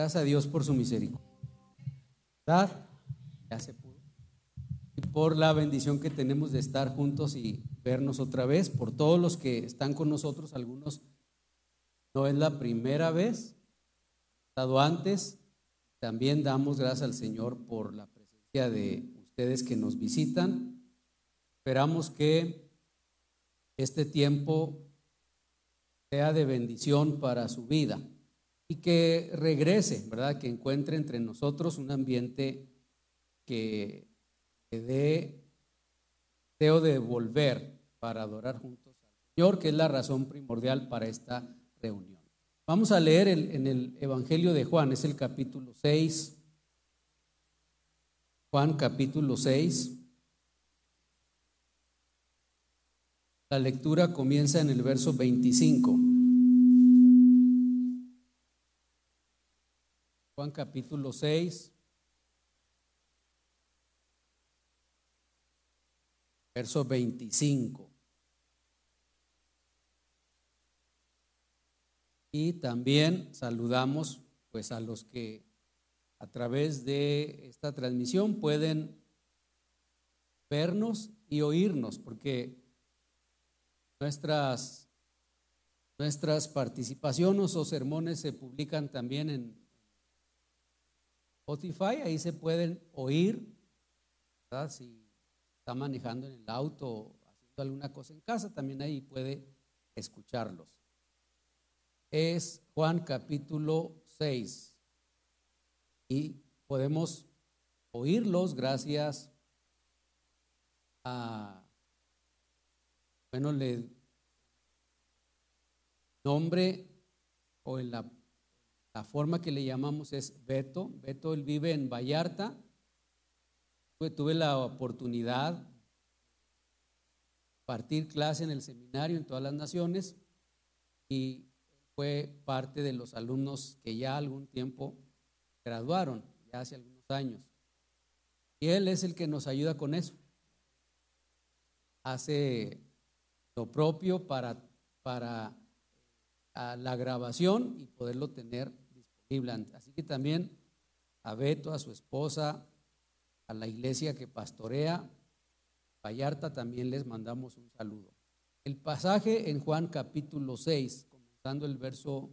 Gracias a Dios por su misericordia. ¿Verdad? Ya se pudo. Y por la bendición que tenemos de estar juntos y vernos otra vez, por todos los que están con nosotros, algunos no es la primera vez, estado antes. También damos gracias al Señor por la presencia de ustedes que nos visitan. Esperamos que este tiempo sea de bendición para su vida y que regrese, ¿verdad? Que encuentre entre nosotros un ambiente que, dé deseo de volver para adorar juntos al Señor, que es la razón primordial para esta reunión. Vamos a leer en el Evangelio de Juan, es el capítulo 6. Juan capítulo 6. La lectura comienza en el verso 25. Juan capítulo 6. Verso 25. Y también saludamos pues a los que a través de esta transmisión pueden vernos y oírnos, porque nuestras, nuestras participaciones o sermones se publican también en Spotify, ahí se pueden oír, si está manejando en el auto o haciendo alguna cosa en casa, también ahí puede escucharlos es Juan capítulo 6. Y podemos oírlos gracias a, bueno, le nombre o en la, la forma que le llamamos es Beto. Beto, él vive en Vallarta. Tuve la oportunidad de partir clase en el seminario en todas las naciones y fue parte de los alumnos que ya algún tiempo graduaron, ya hace algunos años. Y él es el que nos ayuda con eso. Hace lo propio para, para la grabación y poderlo tener Así que también a Beto, a su esposa, a la iglesia que pastorea, Vallarta, también les mandamos un saludo. El pasaje en Juan capítulo 6 dando el verso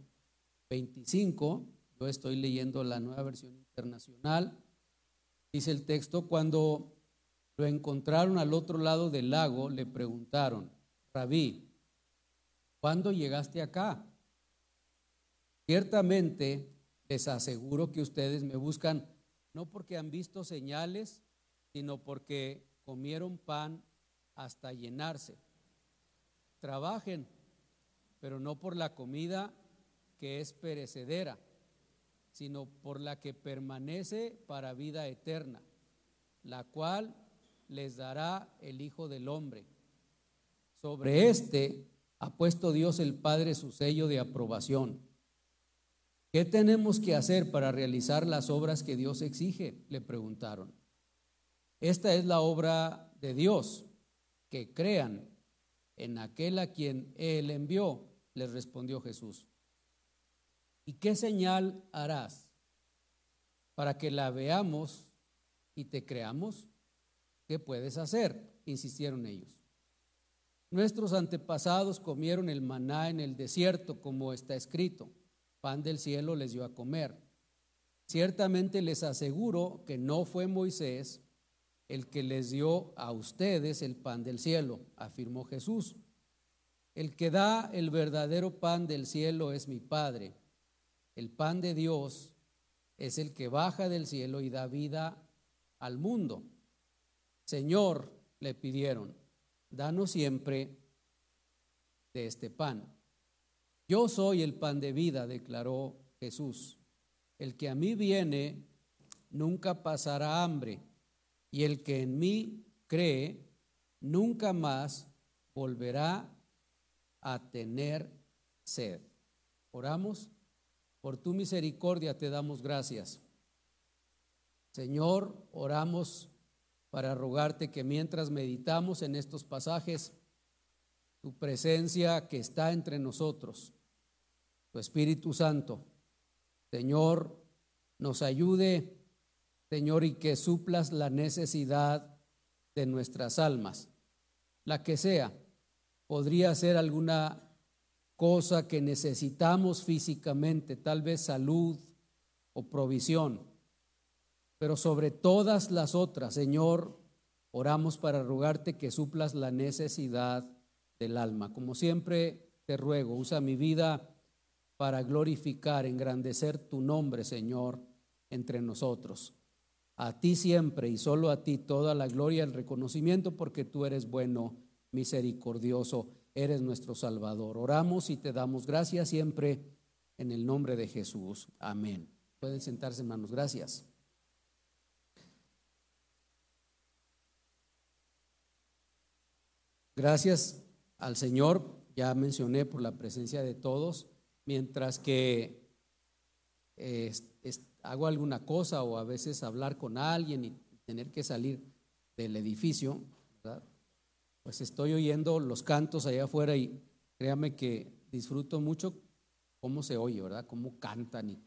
25, yo estoy leyendo la nueva versión internacional, dice el texto, cuando lo encontraron al otro lado del lago, le preguntaron, Rabí, ¿cuándo llegaste acá? Ciertamente les aseguro que ustedes me buscan no porque han visto señales, sino porque comieron pan hasta llenarse. Trabajen pero no por la comida que es perecedera, sino por la que permanece para vida eterna, la cual les dará el Hijo del Hombre. Sobre este ha puesto Dios el Padre su sello de aprobación. ¿Qué tenemos que hacer para realizar las obras que Dios exige? Le preguntaron. Esta es la obra de Dios, que crean en aquel a quien Él envió les respondió Jesús. ¿Y qué señal harás para que la veamos y te creamos? ¿Qué puedes hacer? Insistieron ellos. Nuestros antepasados comieron el maná en el desierto, como está escrito. Pan del cielo les dio a comer. Ciertamente les aseguro que no fue Moisés el que les dio a ustedes el pan del cielo, afirmó Jesús el que da el verdadero pan del cielo es mi Padre. El pan de Dios es el que baja del cielo y da vida al mundo. Señor, le pidieron, danos siempre de este pan. Yo soy el pan de vida, declaró Jesús. El que a mí viene nunca pasará hambre, y el que en mí cree nunca más volverá a tener sed. Oramos, por tu misericordia te damos gracias. Señor, oramos para rogarte que mientras meditamos en estos pasajes, tu presencia que está entre nosotros, tu Espíritu Santo, Señor, nos ayude, Señor, y que suplas la necesidad de nuestras almas, la que sea. Podría ser alguna cosa que necesitamos físicamente, tal vez salud o provisión, pero sobre todas las otras, Señor, oramos para rogarte que suplas la necesidad del alma. Como siempre te ruego, usa mi vida para glorificar, engrandecer tu nombre, Señor, entre nosotros. A ti siempre y solo a ti toda la gloria y el reconocimiento porque tú eres bueno, misericordioso eres nuestro Salvador. Oramos y te damos gracias siempre en el nombre de Jesús. Amén. Pueden sentarse, hermanos. Gracias. Gracias al Señor, ya mencioné por la presencia de todos, mientras que hago alguna cosa o a veces hablar con alguien y tener que salir del edificio, pues estoy oyendo los cantos allá afuera y créame que disfruto mucho cómo se oye, ¿verdad? Cómo cantan y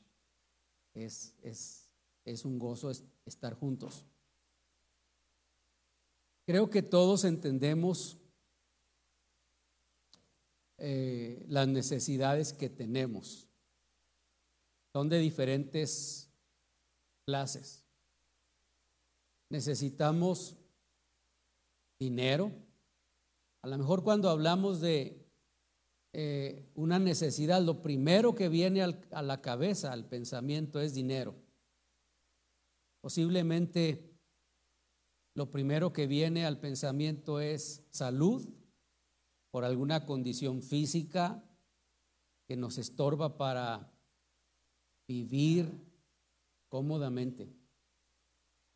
es, es, un gozo estar juntos. Creo que todos entendemos eh, las necesidades que tenemos. Son de diferentes clases. Necesitamos dinero, a lo mejor cuando hablamos de eh, una necesidad, lo primero que viene a la cabeza, al pensamiento, es dinero. Posiblemente lo primero que viene al pensamiento es salud por alguna condición física que nos estorba para vivir cómodamente.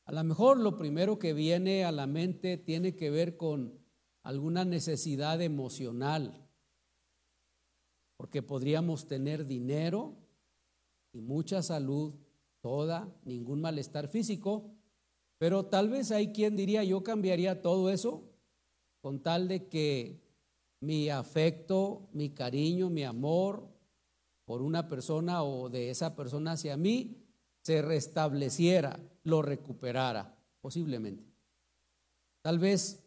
A lo mejor lo primero que viene a la mente tiene que ver con alguna necesidad emocional, porque podríamos tener dinero y mucha salud, toda, ningún malestar físico, pero tal vez hay quien diría, yo cambiaría todo eso con tal de que mi afecto, mi cariño, mi amor por una persona o de esa persona hacia mí se restableciera, lo recuperara, posiblemente. Tal vez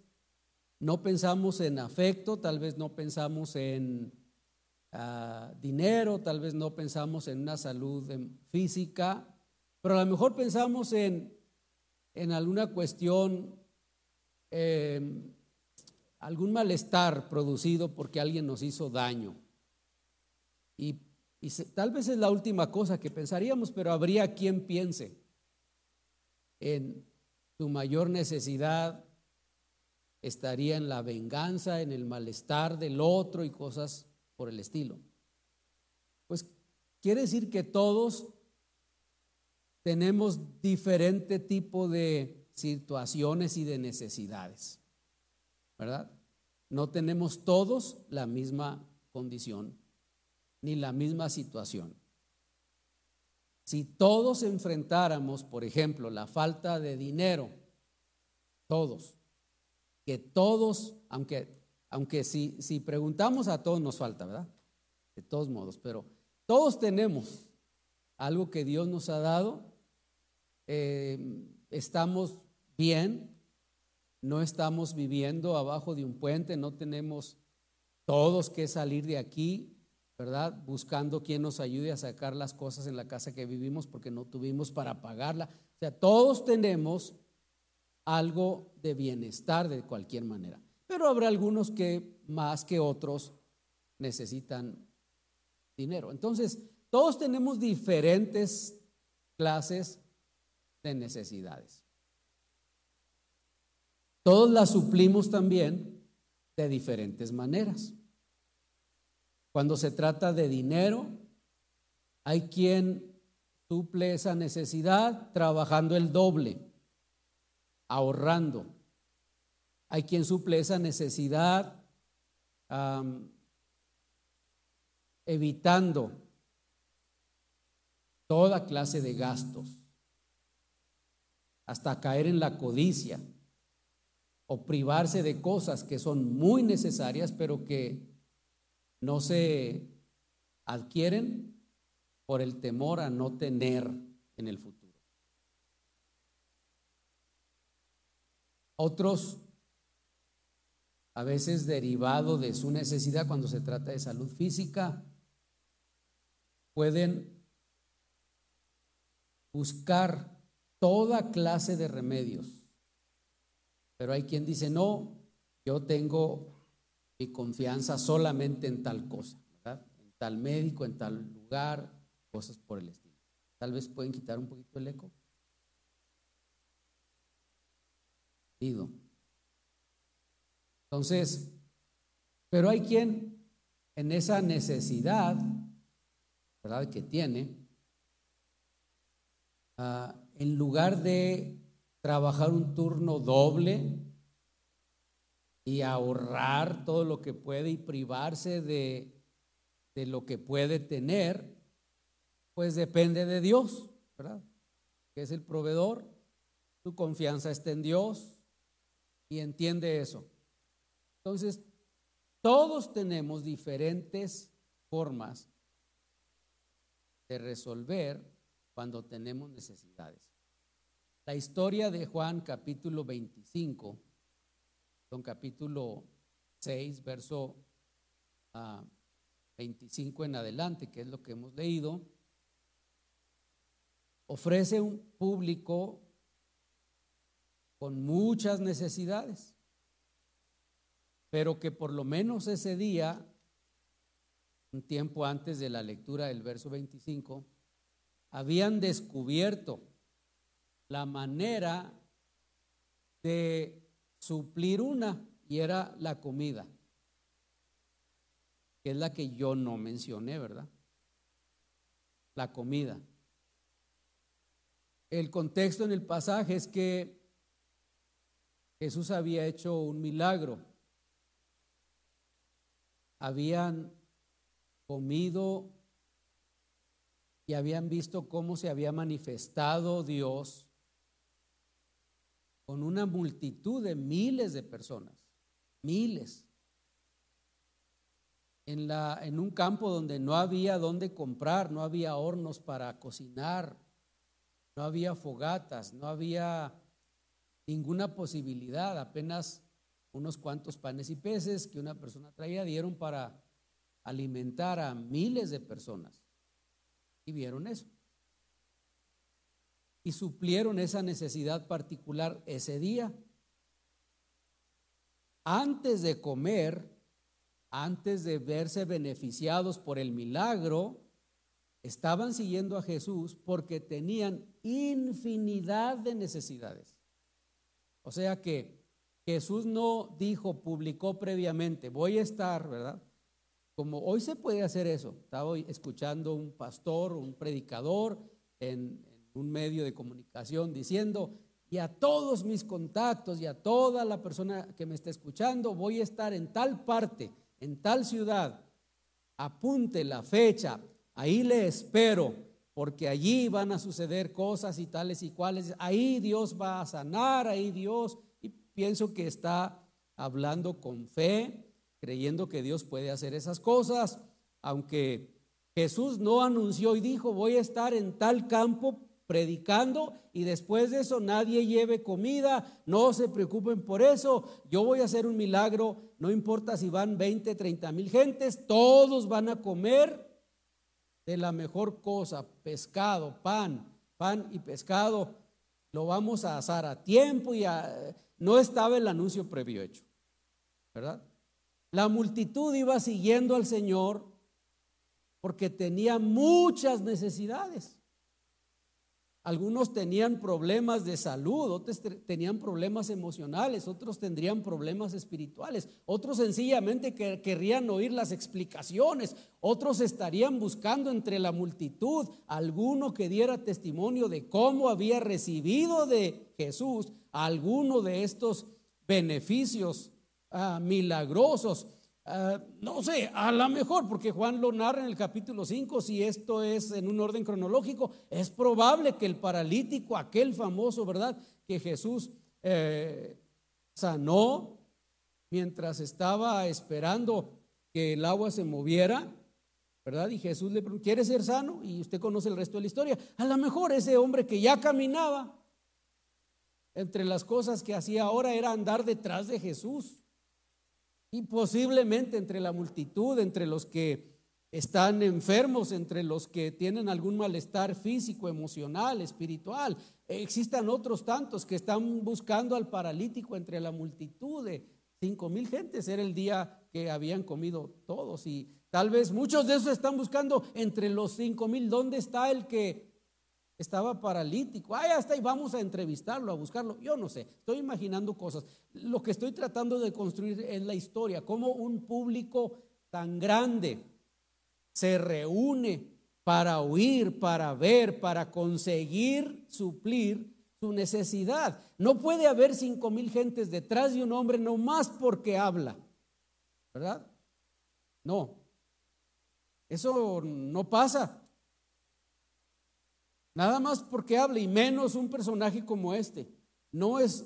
no pensamos en afecto, tal vez no pensamos en ah, dinero, tal vez no pensamos en una salud em, física, pero a lo mejor pensamos en, en alguna cuestión, em, algún malestar producido porque alguien nos hizo daño. Y, tal vez es la última cosa que pensaríamos, pero habría quien piense en tu mayor necesidad estaría en la venganza, en el malestar del otro y cosas por el estilo. Pues quiere decir que todos tenemos diferente tipo de situaciones y de necesidades, ¿verdad? No tenemos todos la misma condición ni la misma situación. Si todos enfrentáramos, por ejemplo, la falta de dinero, todos, que todos, aunque, aunque si, si preguntamos a todos nos falta, ¿verdad? De todos modos, pero todos tenemos algo que Dios nos ha dado, eh, estamos bien, no estamos viviendo abajo de un puente, no tenemos todos que salir de aquí, ¿verdad? Buscando quien nos ayude a sacar las cosas en la casa que vivimos porque no tuvimos para pagarla. O sea, todos tenemos algo de bienestar de cualquier manera. Pero habrá algunos que más que otros necesitan dinero. Entonces, todos tenemos diferentes clases de necesidades. Todos las suplimos también de diferentes maneras. Cuando se trata de dinero, hay quien suple esa necesidad trabajando el doble ahorrando. Hay quien suple esa necesidad evitando toda clase de gastos, hasta caer en la codicia o privarse de cosas que son muy necesarias, pero que no se adquieren por el temor a no tener en el futuro. Otros, a veces derivado de su necesidad cuando se trata de salud física, pueden buscar toda clase de remedios. Pero hay quien dice, no, yo tengo mi confianza solamente en tal cosa, en tal médico, en tal lugar, cosas por el estilo. Tal vez pueden quitar un poquito el eco. Entonces, pero hay quien en esa necesidad, ¿verdad? Que tiene, ah, en lugar de trabajar un turno doble y ahorrar todo lo que puede y privarse de, de lo que puede tener, pues depende de Dios, ¿verdad? Que es el proveedor. Tu confianza está en Dios y entiende eso. Entonces, todos tenemos diferentes formas de resolver cuando tenemos necesidades. La historia de Juan capítulo 25, son capítulo 6, verso 25 ah, en adelante, que es lo que hemos leído, ofrece un público con muchas necesidades, pero que por lo menos ese día, un tiempo antes de la lectura del verso 25, habían descubierto la manera de suplir una y era la comida, que es la que yo no mencioné, ¿verdad? La comida. El contexto en el pasaje es que Jesús había hecho un milagro. Habían comido y habían visto cómo se había manifestado Dios con una multitud de miles de personas, miles. En, en un campo donde no había dónde comprar, no había hornos para cocinar, no había fogatas, no había ninguna posibilidad, apenas unos cuantos panes y peces que una persona traía dieron para alimentar a miles de personas. Y vieron eso. Y suplieron esa necesidad particular ese día. Antes de comer, antes de verse beneficiados por el milagro, estaban siguiendo a Jesús porque tenían infinidad de necesidades. O sea que Jesús no dijo, publicó previamente, voy a estar, ¿verdad? Como hoy se puede hacer eso. Estaba escuchando un pastor, un predicador en, un medio de comunicación diciendo, y a todos mis contactos y a toda la persona que me está escuchando, voy a estar en tal parte, en tal ciudad. Apunte la fecha, ahí le espero, porque allí van a suceder cosas y tales y cuales. Ahí Dios va a sanar, ahí Dios, y pienso que está hablando con fe, creyendo que Dios puede hacer esas cosas, aunque Jesús no anunció y dijo, voy a estar en tal campo predicando y después de eso nadie lleve comida, no se preocupen por eso, yo voy a hacer un milagro, no importa si van 20, 30 mil gentes, todos van a comer de la mejor cosa, pescado, pan, pan y pescado, lo vamos a asar a tiempo y no estaba el anuncio previo hecho, ¿verdad? La multitud iba siguiendo al Señor porque tenía muchas necesidades. Algunos tenían problemas de salud, otros tenían problemas emocionales, otros tendrían problemas espirituales, otros sencillamente querrían oír las explicaciones, otros estarían buscando entre la multitud alguno que diera testimonio de cómo había recibido de Jesús alguno de estos beneficios ah, milagrosos Ah, no sé, a lo mejor, porque Juan lo narra en el capítulo 5, si esto es en un orden cronológico, es probable que el paralítico, aquel famoso, ¿verdad? Que Jesús eh, sanó mientras estaba esperando que el agua se moviera, ¿verdad? Y Jesús le preguntó, ¿quiere ser sano? Y usted conoce el resto de la historia. A lo mejor ese hombre que ya caminaba, entre las cosas que hacía ahora era andar detrás de Jesús. Y posiblemente entre la multitud, entre los que están enfermos, entre los que tienen algún malestar físico, emocional, espiritual, existan otros tantos que están buscando al paralítico entre la multitud de cinco mil gentes. Era el día que habían comido todos y Tal vez muchos de esos están buscando entre los cinco mil, ¿dónde está el que estaba paralítico? Ah, ya está y vamos a entrevistarlo, a buscarlo. Yo no sé, estoy imaginando cosas. Lo que estoy tratando de construir es la historia, cómo un público tan grande se reúne para oír, para ver, para conseguir suplir su necesidad. No puede haber cinco mil gentes detrás de un hombre no más porque habla, ¿verdad? No, eso no pasa. Nada más porque habla y menos un personaje como este. No es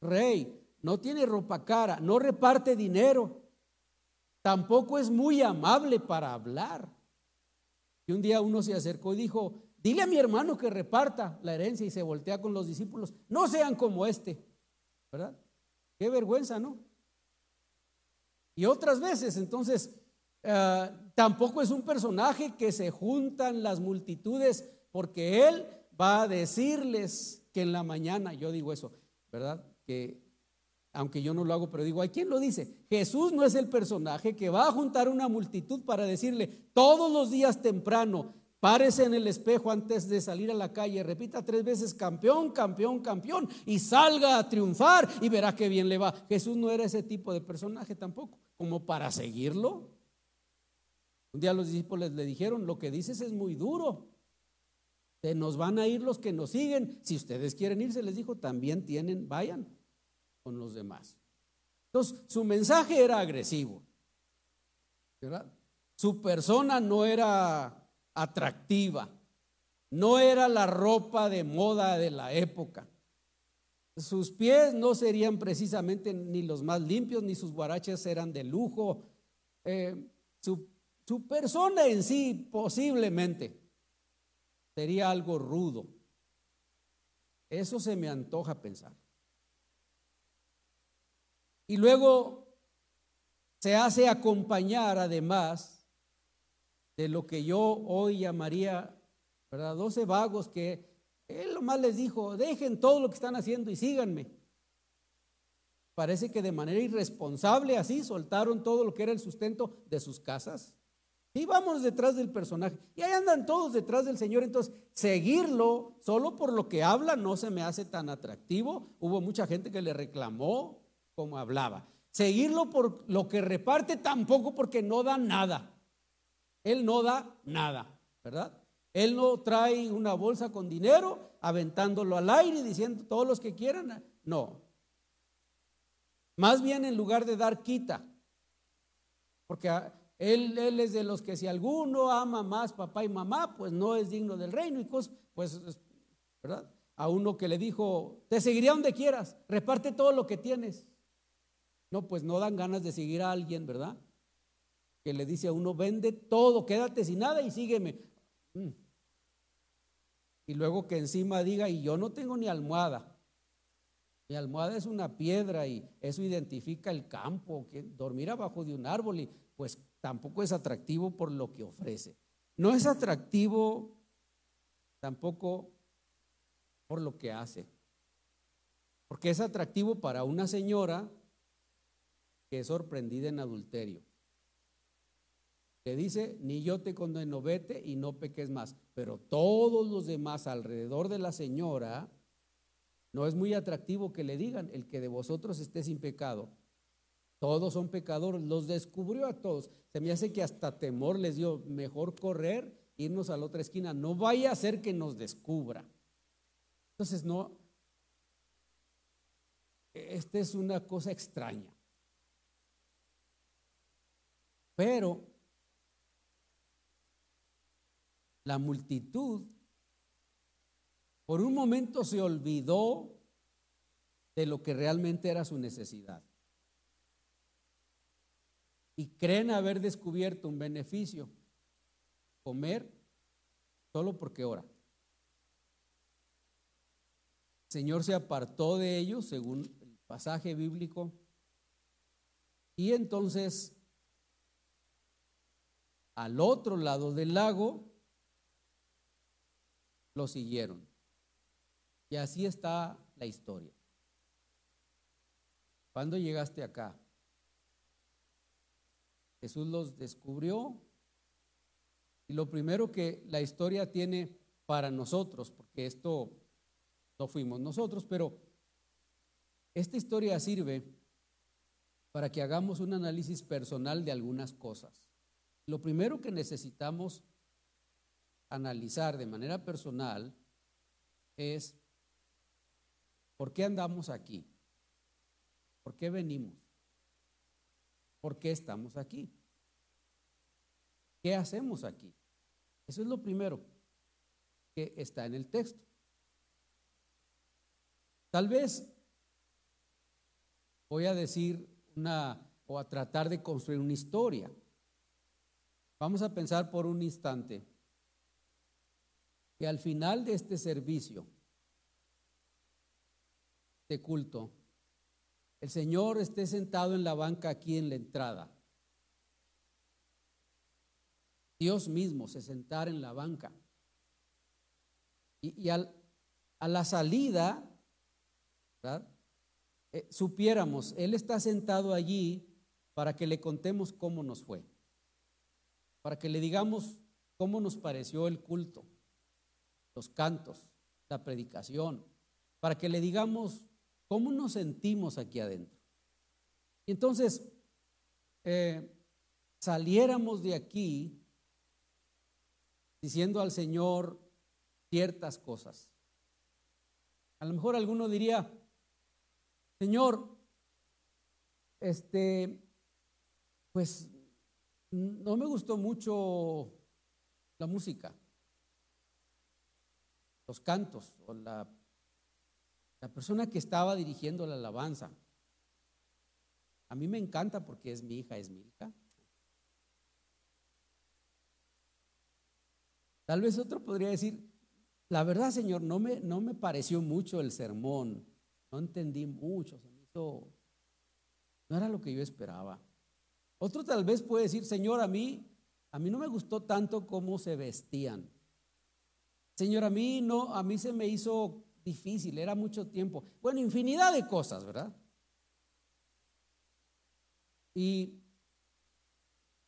rey, no tiene ropa cara, no reparte dinero, tampoco es muy amable para hablar. Y un día uno se acercó y dijo, dile a mi hermano que reparta la herencia y se voltea con los discípulos, no sean como este, ¿verdad? Qué vergüenza, ¿no? Y otras veces, entonces, eh, tampoco es un personaje que se juntan las multitudes porque él va a decirles que en la mañana, yo digo eso, ¿verdad? Que aunque yo no lo hago, pero digo, ¿hay quién lo dice? Jesús no es el personaje que va a juntar una multitud para decirle todos los días temprano, párese en el espejo antes de salir a la calle, repita tres veces campeón, campeón, campeón y salga a triunfar y verá qué bien le va. Jesús no era ese tipo de personaje tampoco, como para seguirlo. Un día los discípulos le dijeron, lo que dices es muy duro. Se nos van a ir los que nos siguen. Si ustedes quieren irse, les dijo, también tienen, vayan con los demás. Entonces, su mensaje era agresivo. ¿verdad? Su persona no era atractiva. No era la ropa de moda de la época. Sus pies no serían precisamente ni los más limpios, ni sus guaraches eran de lujo. Eh, su su persona en sí posiblemente sería algo rudo. Eso se me antoja pensar. Y luego se hace acompañar además de lo que yo hoy llamaría, ¿verdad? Doce vagos que él lo más les dijo, dejen todo lo que están haciendo y síganme. Parece que de manera irresponsable así soltaron todo lo que era el sustento de sus casas y vamos detrás del personaje. Y ahí andan todos detrás del Señor. Entonces, seguirlo solo por lo que habla no se me hace tan atractivo. Hubo mucha gente que le reclamó como hablaba. Seguirlo por lo que reparte tampoco porque no da nada. Él no da nada, ¿verdad? Él no trae una bolsa con dinero aventándolo al aire y diciendo todos los que quieran. No. Más bien en lugar de dar quita. Porque él, es de los que si alguno ama más papá y mamá, pues no es digno del reino y cosas, pues, ¿verdad? A uno que le dijo, te seguiría donde quieras, reparte todo lo que tienes. No, pues no dan ganas de seguir a alguien, ¿verdad? Que le dice a uno, vende todo, quédate sin nada y sígueme. Mm. Y luego que encima diga, y yo no tengo ni almohada. Mi almohada es una piedra y eso identifica el campo, que dormir abajo de un árbol y pues tampoco es atractivo por lo que ofrece. No es atractivo tampoco por lo que hace. Porque es atractivo para una señora que es sorprendida en adulterio. Que dice, ni yo te condeno, vete y no peques más. Pero todos los demás alrededor de la señora, no es muy atractivo que le digan, el que de vosotros esté sin pecado, todos son pecadores, los descubrió a todos. Se me hace que hasta temor les dio, mejor correr, irnos a la otra esquina, no vaya a ser que nos descubra. Entonces, no, esta es una cosa extraña. Pero la multitud por un momento se olvidó de lo que realmente era su necesidad y creen haber descubierto un beneficio. comer solo porque ora. El Señor se apartó de ellos, según el pasaje bíblico, y entonces al otro lado del lago lo siguieron. Y así está la historia. ¿Cuándo llegaste acá? Jesús los descubrió y lo primero que la historia tiene para nosotros, porque esto no fuimos nosotros, pero esta historia sirve para que hagamos un análisis personal de algunas cosas. Lo primero que necesitamos analizar de manera personal es por qué andamos aquí, por qué venimos, por qué estamos aquí, qué hacemos aquí. Eso es lo primero que está en el texto. Tal vez voy a decir una o a tratar de construir una historia. Vamos a pensar por un instante que al final de este servicio de culto, el Señor esté sentado en la banca aquí en la entrada. Dios mismo se sentara en la banca. Y, a la salida, eh, supiéramos, Él está sentado allí para que le contemos cómo nos fue, para que le digamos cómo nos pareció el culto los cantos, la predicación, para que le digamos cómo nos sentimos aquí adentro. Y entonces, eh, saliéramos de aquí diciendo al Señor ciertas cosas. A lo mejor alguno diría, Señor, este, pues no me gustó mucho la música los cantos o la, la persona que estaba dirigiendo la alabanza. A mí me encanta porque es mi hija, es Milka. Tal vez otro podría decir, la verdad, Señor, no me, no me pareció mucho el sermón, no entendí mucho, se me hizo, no era lo que yo esperaba. Otro tal vez puede decir, Señor, a mí, a mí no me gustó tanto cómo se vestían. Señor, a mí no, a mí se me hizo difícil, era mucho tiempo. Bueno, infinidad de cosas, ¿verdad? Y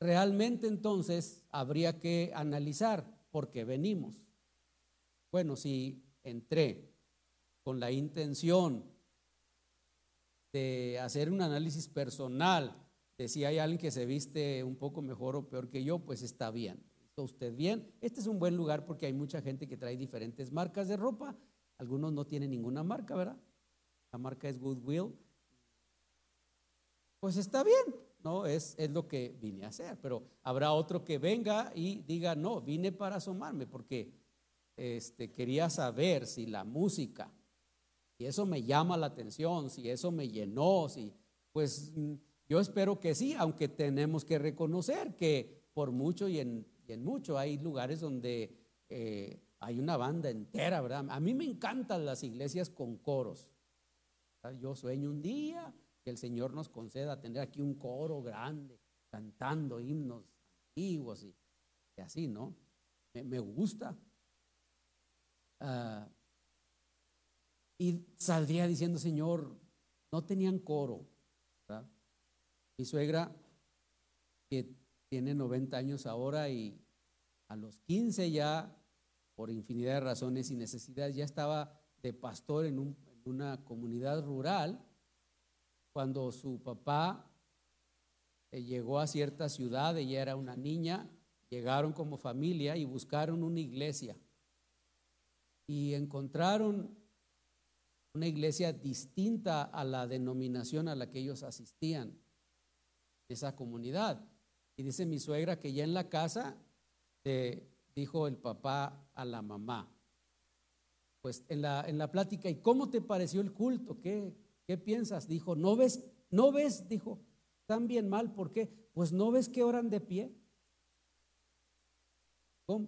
realmente entonces habría que analizar por qué venimos. Bueno, si entré con la intención de hacer un análisis personal de si hay alguien que se viste un poco mejor o peor que yo, pues está bien usted bien. Este es un buen lugar porque hay mucha gente que trae diferentes marcas de ropa. Algunos no tienen ninguna marca, ¿verdad? La marca es Goodwill. Pues está bien, ¿no? Es, es lo que vine a hacer. Pero habrá otro que venga y diga, no, vine para asomarme porque este, quería saber si la música, si eso me llama la atención, si eso me llenó, si, pues mm, yo espero que sí, aunque tenemos que reconocer que por mucho y en mucho hay lugares donde eh, hay una banda entera, ¿verdad? A mí me encantan las iglesias con coros. Yo sueño un día que el Señor nos conceda tener aquí un coro grande, cantando himnos antiguos y, así, ¿no? Me, gusta. Ah, y saldría diciendo, Señor, no tenían coro. Mi suegra, que tiene 90 años ahora y a los 15 ya, por infinidad de razones y necesidades, ya estaba de pastor en, una comunidad rural cuando su papá llegó a cierta ciudad, ella era una niña, llegaron como familia y buscaron una iglesia y encontraron una iglesia distinta a la denominación a la que ellos asistían, esa comunidad. Y dice mi suegra que ya en la casa dijo el papá a la mamá, pues en la, en la plática, ¿y cómo te pareció el culto? ¿Qué, ¿Qué piensas? Dijo, ¿no ves? ¿No ves? Dijo, ¿están bien mal? ¿Por qué? Pues no ves que oran de pie.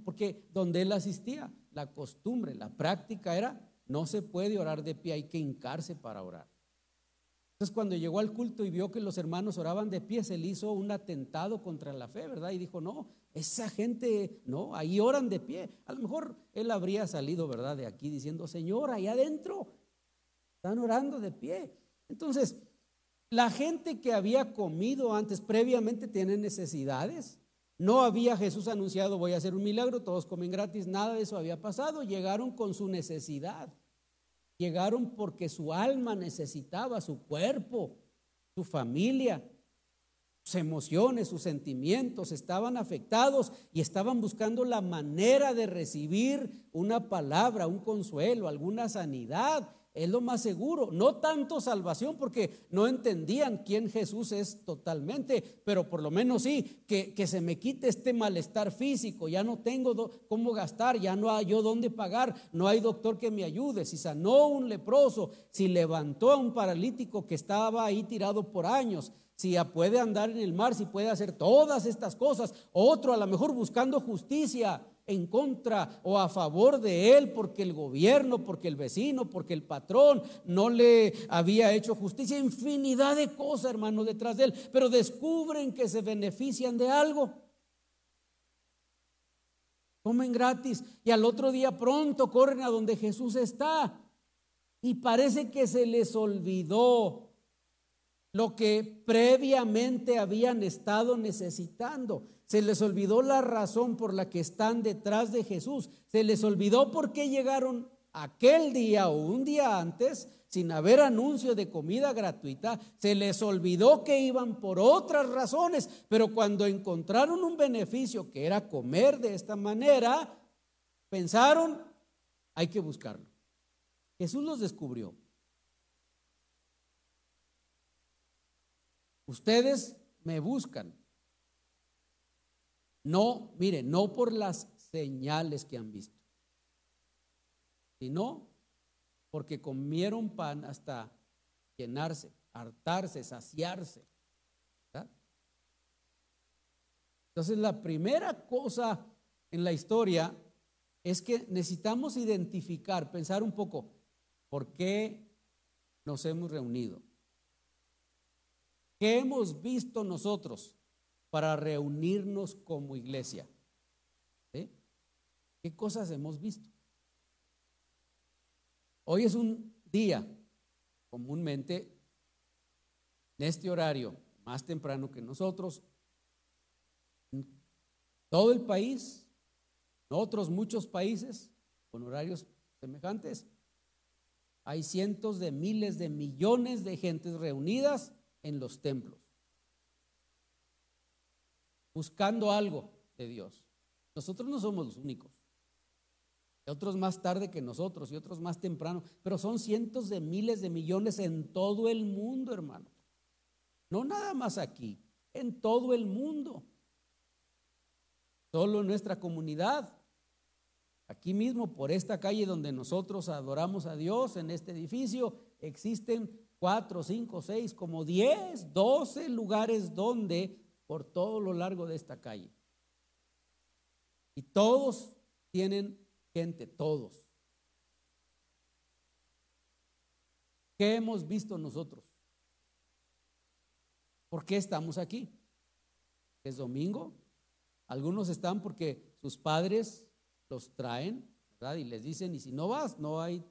Porque donde él asistía, la costumbre, la práctica era, no se puede orar de pie, hay que hincarse para orar. Entonces cuando llegó al culto y vio que los hermanos oraban de pie, se le hizo un atentado contra la fe, ¿verdad? Y dijo, no, esa gente, no, ahí oran de pie. A lo mejor él habría salido, ¿verdad? De aquí diciendo, Señor, ahí adentro, están orando de pie. Entonces, la gente que había comido antes, previamente, tiene necesidades. No había Jesús anunciado, voy a hacer un milagro, todos comen gratis, nada de eso había pasado. Llegaron con su necesidad. Llegaron porque su alma necesitaba, su cuerpo, su familia, sus emociones, sus sentimientos estaban afectados y estaban buscando la manera de recibir una palabra, un consuelo, alguna sanidad es lo más seguro. No tanto salvación porque no entendían quién Jesús es totalmente, pero por lo menos sí, que, que se me quite este malestar físico. Ya no tengo cómo gastar, ya no hay yo dónde pagar, no hay doctor que me ayude. Si sanó un leproso, si levantó a un paralítico que estaba ahí tirado por años, si puede andar en el mar, si puede hacer todas estas cosas. Otro a lo mejor buscando justicia en contra o a favor de él porque el gobierno, porque el vecino, porque el patrón no le había hecho justicia. Infinidad de cosas, hermano, detrás de él. Pero descubren que se benefician de algo. Comen gratis y al otro día pronto corren a donde Jesús está. Y parece que se les olvidó lo que previamente habían estado necesitando. Se les olvidó la razón por la que están detrás de Jesús. Se les olvidó por qué llegaron aquel día o un día antes sin haber anuncio de comida gratuita. Se les olvidó que iban por otras razones, pero cuando encontraron un beneficio que era comer de esta manera, pensaron, hay que buscarlo. Jesús los descubrió. Ustedes me buscan no, mire, no por las señales que han visto, sino porque comieron pan hasta llenarse, hartarse, saciarse. Entonces la primera cosa en la historia es que necesitamos identificar, pensar un poco, ¿por qué nos hemos reunido? ¿Qué hemos visto nosotros? para reunirnos como iglesia. ¿Qué cosas hemos visto? Hoy es un día, comúnmente, en este horario, más temprano que nosotros, en todo el país, en otros muchos países con horarios semejantes, hay cientos de miles de millones de gentes reunidas en los templos buscando algo de Dios. Nosotros no somos los únicos. Otros más tarde que nosotros y otros más temprano, pero son cientos de miles de millones en todo el mundo, hermano. No nada más aquí, en todo el mundo. Solo en nuestra comunidad, aquí mismo, por esta calle donde nosotros adoramos a Dios, en este edificio, existen cuatro, cinco, seis, como diez, doce lugares donde por todo lo largo de esta calle. Y todos tienen gente, todos. ¿Qué hemos visto nosotros? ¿Por qué estamos aquí? Es domingo. Algunos están porque sus padres los traen, ¿verdad? Y les dicen, y si no vas, no hay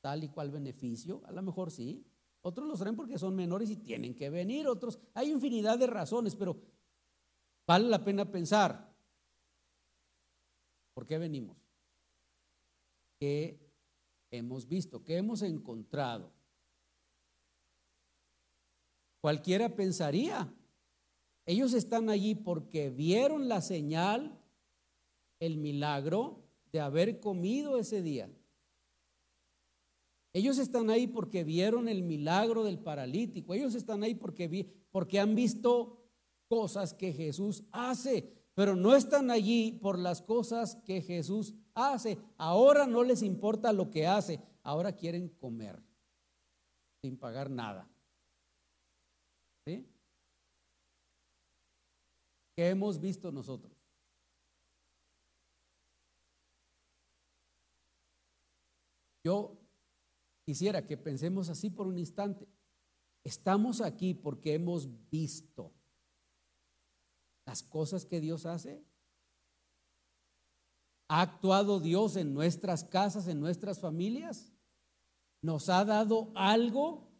tal y cual beneficio. A lo mejor sí. Otros los traen porque son menores y tienen que venir. Otros, hay infinidad de razones, pero Vale la pena pensar, ¿por qué venimos? ¿Qué hemos visto? ¿Qué hemos encontrado? Cualquiera pensaría, ellos están allí porque vieron la señal, el milagro de haber comido ese día. Ellos están ahí porque vieron el milagro del paralítico. Ellos están ahí porque, han visto cosas que Jesús hace, pero no están allí por las cosas que Jesús hace. Ahora no les importa lo que hace, ahora quieren comer sin pagar nada. ¿Sí? ¿Qué hemos visto nosotros? Yo quisiera que pensemos así por un instante. Estamos aquí porque hemos visto las cosas que Dios hace. ¿Ha actuado Dios en nuestras casas, en nuestras familias? ¿Nos ha dado algo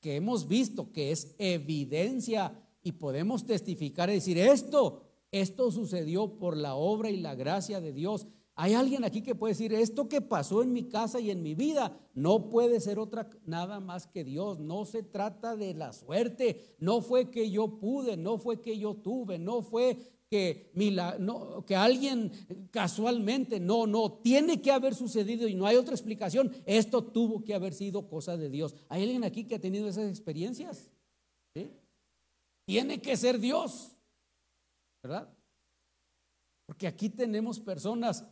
que hemos visto, que es evidencia y podemos testificar y decir, esto, esto sucedió por la obra y la gracia de Dios? Hay alguien aquí que puede decir, esto que pasó en mi casa y en mi vida no puede ser otra nada más que Dios. No se trata de la suerte, no fue que yo pude, no fue que yo tuve, no fue que, no, que alguien casualmente, no, no, tiene que haber sucedido y no hay otra explicación. Esto tuvo que haber sido cosa de Dios. ¿Hay alguien aquí que ha tenido esas experiencias? Tiene que ser Dios, ¿verdad? Porque aquí tenemos personas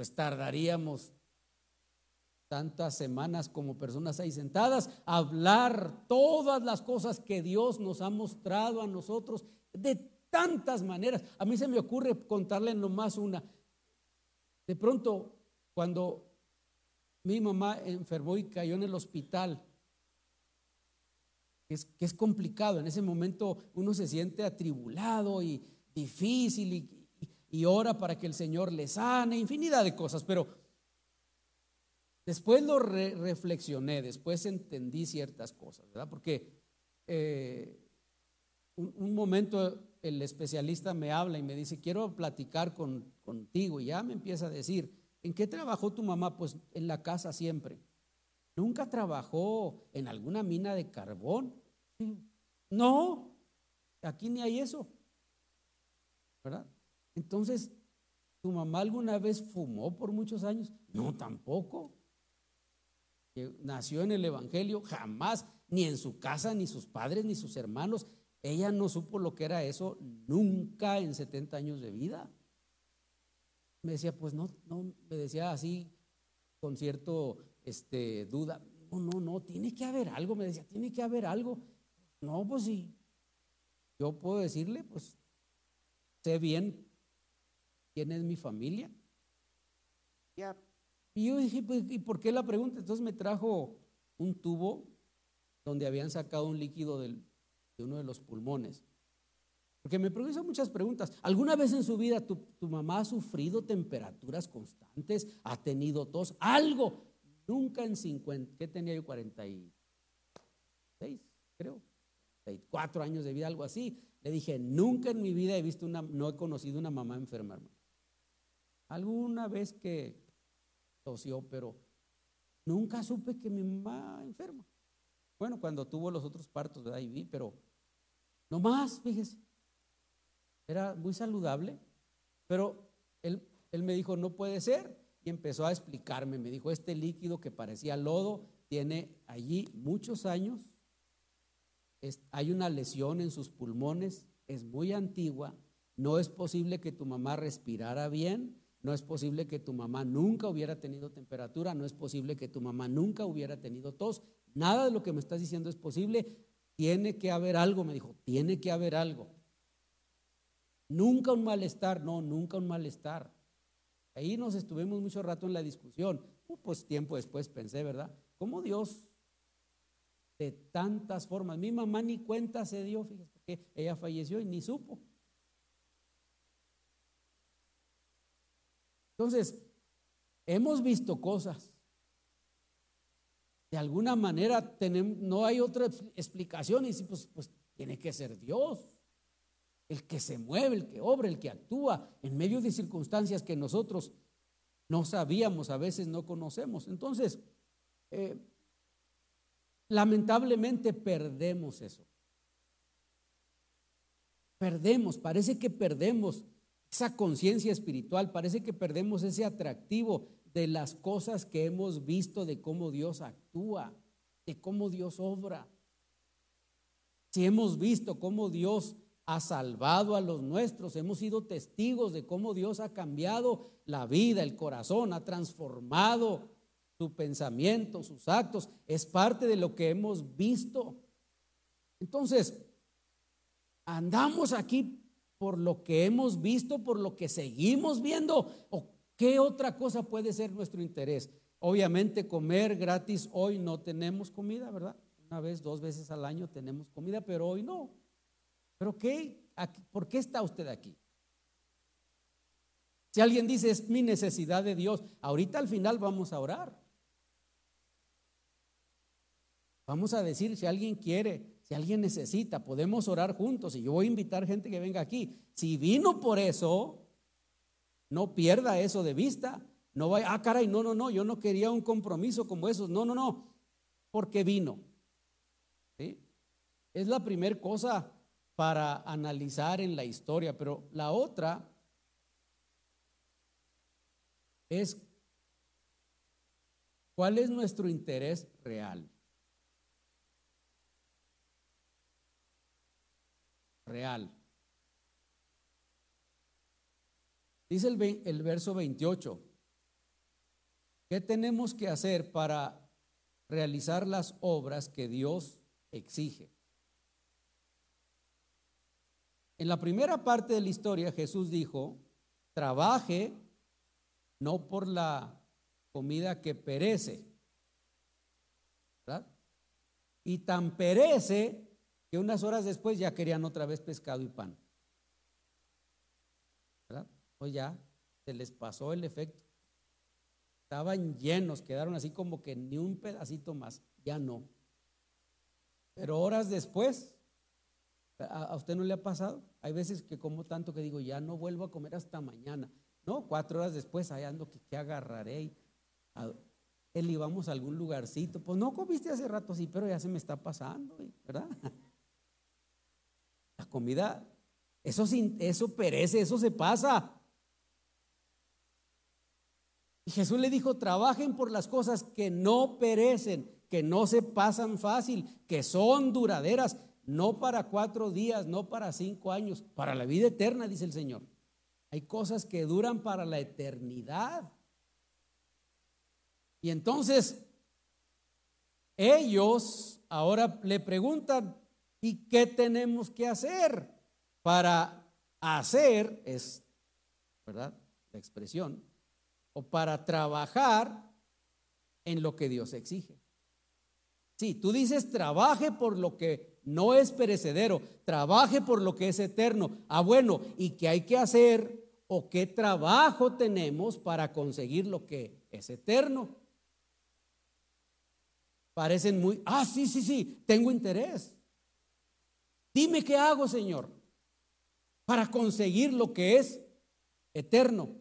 pues tardaríamos tantas semanas como personas ahí sentadas a hablar todas las cosas que Dios nos ha mostrado a nosotros de tantas maneras. A mí se me ocurre contarle nomás una. De pronto, cuando mi mamá enfermó y cayó en el hospital, es, que es complicado, en ese momento uno se siente atribulado y difícil y y ora para que el Señor le sane, infinidad de cosas, pero después lo reflexioné, después entendí ciertas cosas, ¿verdad? Porque eh, un, momento el especialista me habla y me dice, quiero platicar con, contigo, y ya me empieza a decir, ¿en qué trabajó tu mamá? Pues en la casa siempre. ¿Nunca trabajó en alguna mina de carbón? No, aquí ni hay eso, ¿verdad? Entonces, ¿tu mamá alguna vez fumó por muchos años? No, tampoco. nació en el Evangelio, jamás, ni en su casa, ni sus padres, ni sus hermanos. Ella no supo lo que era eso nunca en 70 años de vida. Me decía, pues no, no, me decía así con cierto este, duda. No, no, no, tiene que haber algo. Me decía, tiene que haber algo. No, pues sí. Yo puedo decirle, pues sé bien ¿Quién es mi familia? Y yo dije, pues, ¿y por qué la pregunta? Entonces me trajo un tubo donde habían sacado un líquido de uno de los pulmones. Porque me produjo muchas preguntas. ¿Alguna vez en su vida tu, mamá ha sufrido temperaturas constantes? ¿Ha tenido tos? ¿Algo? Nunca en 50. ¿Qué tenía yo? 46, creo. cuatro años de vida, algo así. Le dije, nunca en mi vida he visto una, no he conocido una mamá enferma, hermano. Alguna vez que tosió, pero nunca supe que mi mamá enferma. Bueno, cuando tuvo los otros partos, de ahí vi, pero no más, fíjese. Era muy saludable, pero él, él me dijo, no puede ser. Y empezó a explicarme, me dijo, este líquido que parecía lodo tiene allí muchos años, hay una lesión en sus pulmones, es muy antigua, no es posible que tu mamá respirara bien, no es posible que tu mamá nunca hubiera tenido temperatura, no es posible que tu mamá nunca hubiera tenido tos. Nada de lo que me estás diciendo es posible. Tiene que haber algo, me dijo, tiene que haber algo. Nunca un malestar, no, nunca un malestar. Ahí nos estuvimos mucho rato en la discusión. Uh, pues tiempo después pensé, ¿verdad? ¿Cómo Dios de tantas formas? Mi mamá ni cuenta se dio, fíjese, porque ella falleció y ni supo. Entonces, hemos visto cosas. De alguna manera no hay otra explicación y pues, pues tiene que ser Dios. El que se mueve, el que obra, el que actúa en medio de circunstancias que nosotros no sabíamos, a veces no conocemos. Entonces, eh, lamentablemente perdemos eso. Perdemos, parece que perdemos esa conciencia espiritual, parece que perdemos ese atractivo de las cosas que hemos visto, de cómo Dios actúa, de cómo Dios obra. Si hemos visto cómo Dios ha salvado a los nuestros, hemos sido testigos de cómo Dios ha cambiado la vida, el corazón, ha transformado su pensamiento, sus actos, es parte de lo que hemos visto. Entonces, andamos aquí por lo que hemos visto, por lo que seguimos viendo, o qué otra cosa puede ser nuestro interés. obviamente comer gratis hoy no tenemos comida, ¿verdad? Una vez, dos veces al año tenemos comida, pero hoy no. ¿Pero qué? ¿Por qué está usted aquí? Si alguien dice es mi necesidad de Dios, ahorita al final vamos a orar. Vamos a decir si alguien quiere, si alguien necesita, podemos orar juntos y yo voy a invitar gente que venga aquí. Si vino por eso, no pierda eso de vista. No vaya, ah, caray, no, no, no, yo no quería un compromiso como esos. No, no, no, porque vino. Es la primera cosa para analizar en la historia, pero la otra es cuál es nuestro interés real. Real. Dice el, el, verso 28, ¿qué tenemos que hacer para realizar las obras que Dios exige? En la primera parte de la historia Jesús dijo, trabaje no por la comida que perece, ¿verdad? Y tan perece que unas horas después ya querían otra vez pescado y pan. ¿Verdad? Pues ya se les pasó el efecto. Estaban llenos, quedaron así como que ni un pedacito más, ya no. Pero horas después, ¿a usted no le ha pasado? Hay veces que como tanto que digo, ya no vuelvo a comer hasta mañana. No, cuatro horas después, ahí ando, que, agarraré? Él íbamos a algún lugarcito. Pues no comiste hace rato, sí, pero ya se me está pasando, ¿verdad? La comida, eso, eso perece, eso se pasa. Y Jesús le dijo, trabajen por las cosas que no perecen, que no se pasan fácil, que son duraderas, no para cuatro días, no para cinco años, para la vida eterna, dice el Señor. Hay cosas que duran para la eternidad. Y entonces, ellos ahora le preguntan, ¿y qué tenemos que hacer para hacer, es, ¿verdad? La expresión, o para trabajar en lo que Dios exige. Sí, tú dices, trabaje por lo que no es perecedero, trabaje por lo que es eterno. Ah, bueno, ¿y qué hay que hacer o qué trabajo tenemos para conseguir lo que es eterno? Parecen muy, ah, sí, sí, sí, tengo interés. Dime qué hago, Señor, para conseguir lo que es eterno.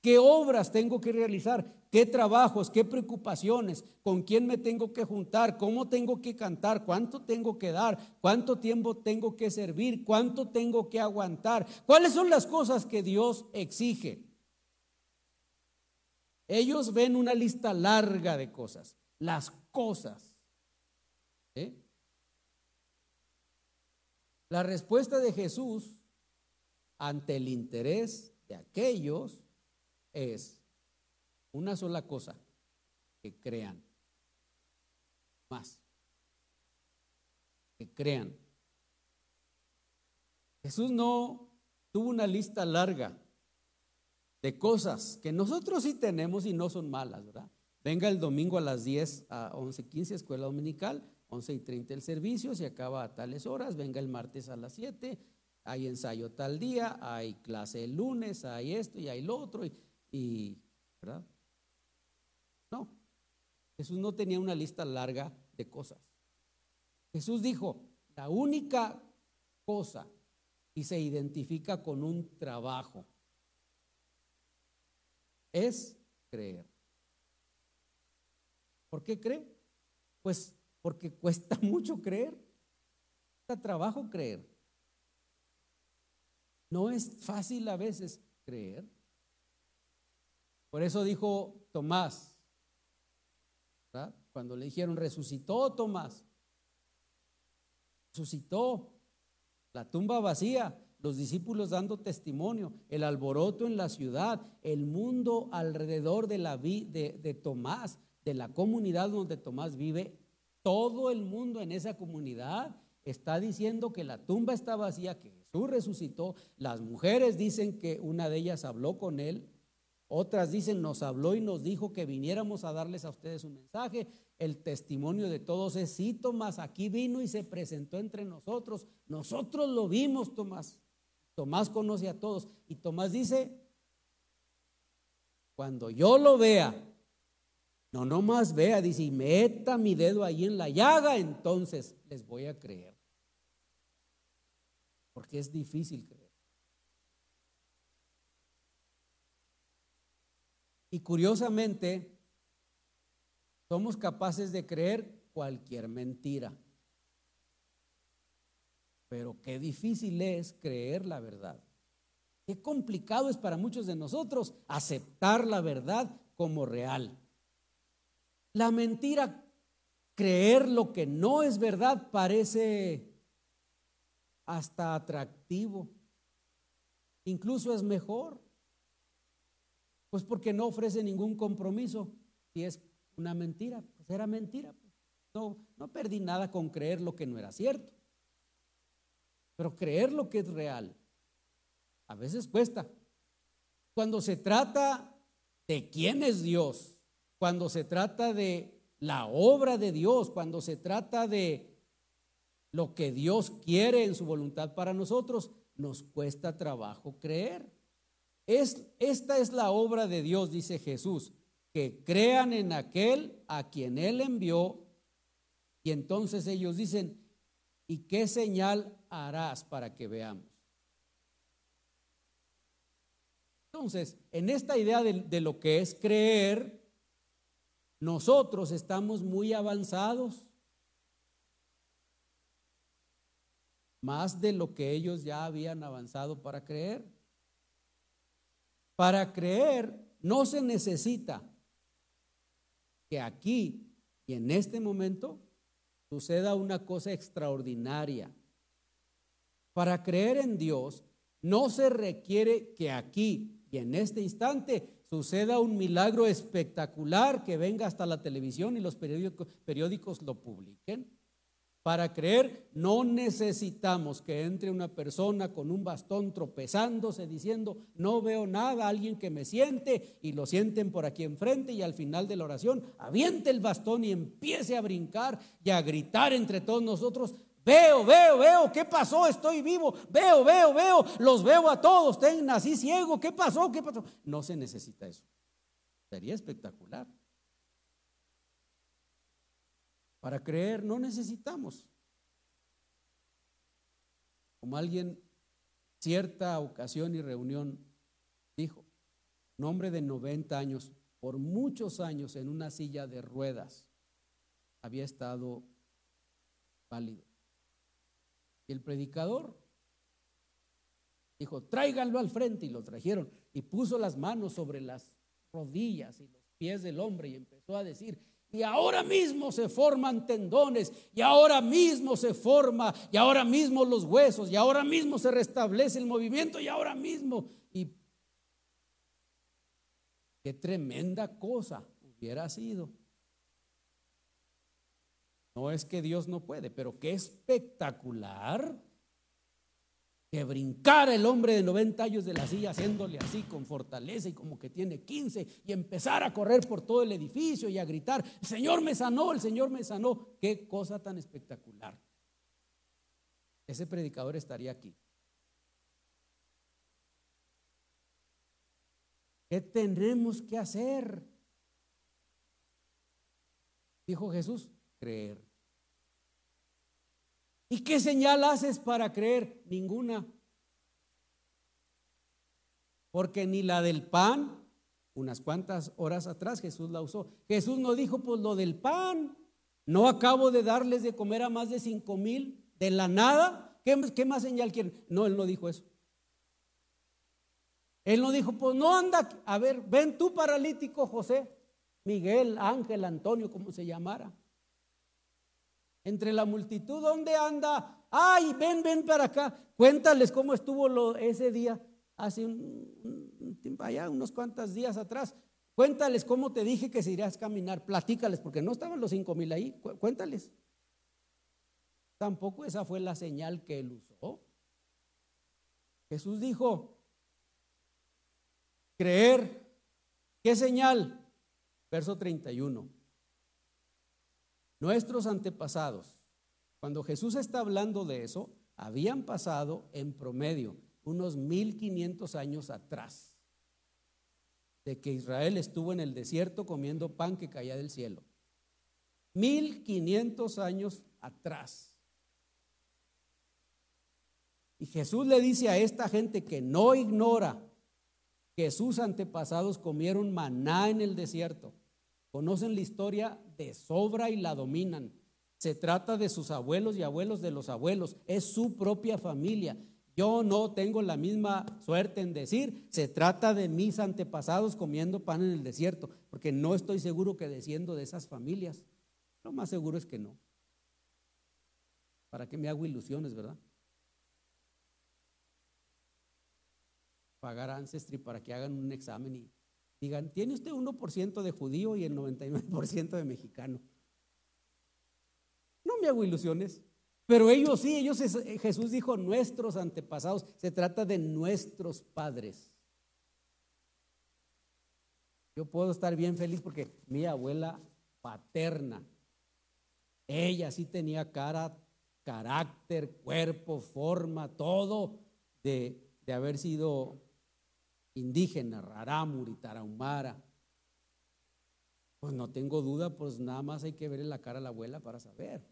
¿Qué obras tengo que realizar? ¿Qué trabajos? ¿Qué preocupaciones? ¿Con quién me tengo que juntar? ¿Cómo tengo que cantar? ¿Cuánto tengo que dar? ¿Cuánto tiempo tengo que servir? ¿Cuánto tengo que aguantar? ¿Cuáles son las cosas que Dios exige? Ellos ven una lista larga de cosas, las cosas. ¿eh? La respuesta de Jesús ante el interés de aquellos es una sola cosa, que crean. Más. Que crean. Jesús no tuvo una lista larga de cosas que nosotros sí tenemos y no son malas, ¿verdad? Venga el domingo a las 10 a 11:15 escuela dominical, 11 y 30 el servicio, se acaba a tales horas, venga el martes a las 7, hay ensayo tal día, hay clase el lunes, hay esto y hay lo otro. Y, y, ¿verdad? No, Jesús no tenía una lista larga de cosas. Jesús dijo, la única cosa y se identifica con un trabajo es creer. ¿Por qué cree? Pues porque cuesta mucho creer. Cuesta trabajo creer. No es fácil a veces creer. Por eso dijo Tomás, cuando le dijeron, resucitó Tomás, resucitó, la tumba vacía, los discípulos dando testimonio, el alboroto en la ciudad, el mundo alrededor de, la de, Tomás, de la comunidad donde Tomás vive, todo el mundo en esa comunidad está diciendo que la tumba está vacía, que Jesús resucitó. Las mujeres dicen que una de ellas habló con él Otras dicen, nos habló y nos dijo que viniéramos a darles a ustedes un mensaje. El testimonio de todos es, sí, Tomás, aquí vino y se presentó entre nosotros. Nosotros lo vimos, Tomás. Tomás conoce a todos. Y Tomás dice, cuando yo lo vea, no nomás vea, dice, y meta mi dedo ahí en la llaga, entonces les voy a creer. Porque es difícil creer. Y curiosamente, somos capaces de creer cualquier mentira. Pero qué difícil es creer la verdad. Qué complicado es para muchos de nosotros aceptar la verdad como real. La mentira, creer lo que no es verdad, parece hasta atractivo. Incluso es mejor. Pues porque no ofrece ningún compromiso. Si es una mentira, pues era mentira. Pues. No, no perdí nada con creer lo que no era cierto. Pero creer lo que es real, a veces cuesta. Cuando se trata de quién es Dios, cuando se trata de la obra de Dios, cuando se trata de lo que Dios quiere en su voluntad para nosotros, nos cuesta trabajo creer. Es, esta es la obra de Dios, dice Jesús, que crean en aquel a quien Él envió. Y entonces ellos dicen, ¿y qué señal harás para que veamos? Entonces, en esta idea de, de lo que es creer, nosotros estamos muy avanzados, más de lo que ellos ya habían avanzado para creer. Para creer no se necesita que aquí y en este momento suceda una cosa extraordinaria. Para creer en Dios no se requiere que aquí y en este instante suceda un milagro espectacular que venga hasta la televisión y los periódicos, lo publiquen. Para creer no necesitamos que entre una persona con un bastón tropezándose diciendo, no veo nada, alguien que me siente y lo sienten por aquí enfrente y al final de la oración aviente el bastón y empiece a brincar y a gritar entre todos nosotros, veo, veo, veo, ¿qué pasó? Estoy vivo, veo, veo, veo, los veo a todos, tengo así ciego, ¿qué pasó? ¿Qué pasó? No se necesita eso. Sería espectacular. Para creer no necesitamos. Como alguien, cierta ocasión y reunión dijo, un hombre de 90 años, por muchos años en una silla de ruedas, había estado válido. Y el predicador dijo, tráiganlo al frente y lo trajeron y puso las manos sobre las rodillas y los pies del hombre y empezó a decir, y ahora mismo se forman tendones, y ahora mismo se forma, y ahora mismo los huesos, y ahora mismo se restablece el movimiento, y ahora mismo. Y qué tremenda cosa hubiera sido. No es que Dios no puede, pero qué espectacular que brincara el hombre de 90 años de la silla haciéndole así con fortaleza y como que tiene 15 y empezar a correr por todo el edificio y a gritar, el Señor me sanó, el Señor me sanó. Qué cosa tan espectacular. Ese predicador estaría aquí. ¿Qué tendremos que hacer? Dijo Jesús, creer. ¿Y qué señal haces para creer? Ninguna. Porque ni la del pan, unas cuantas horas atrás Jesús la usó. Jesús no dijo, pues lo del pan. No acabo de darles de comer a más de cinco mil de la nada. ¿Qué, ¿Qué, más señal quieren? No, él no dijo eso. Él no dijo, pues no anda, a ver, ven tú paralítico José, Miguel, Ángel, Antonio, como se llamara entre la multitud, ¿dónde anda? Ay, ven, ven para acá. Cuéntales cómo estuvo ese día, hace un, tiempo allá, unos cuantos días atrás. Cuéntales cómo te dije que se irías a caminar. Platícales, porque no estaban los cinco mil ahí. Cuéntales. Tampoco esa fue la señal que él usó. Jesús dijo, creer ¿Qué señal? Verso 31. Nuestros antepasados, cuando Jesús está hablando de eso, habían pasado en promedio unos 1500 años atrás de que Israel estuvo en el desierto comiendo pan que caía del cielo. 1500 años atrás. Y Jesús le dice a esta gente que no ignora que sus antepasados comieron maná en el desierto. Conocen la historia de sobra y la dominan. Se trata de sus abuelos y abuelos de los abuelos. Es su propia familia. Yo no tengo la misma suerte en decir, se trata de mis antepasados comiendo pan en el desierto, porque no estoy seguro que desciendo de esas familias. Lo más seguro es que no. ¿Para qué me hago ilusiones, verdad? Pagar Ancestry para que hagan un examen y digan, tiene usted 1% de judío y el 99% de mexicano. No me hago ilusiones. Pero ellos sí, ellos, Jesús dijo nuestros antepasados, se trata de nuestros padres. Yo puedo estar bien feliz porque mi abuela paterna, ella sí tenía cara, carácter, cuerpo, forma, todo de haber sido indígena, rarámuri, tarahumara. Pues no tengo duda, pues nada más hay que ver en la cara a la abuela para saber.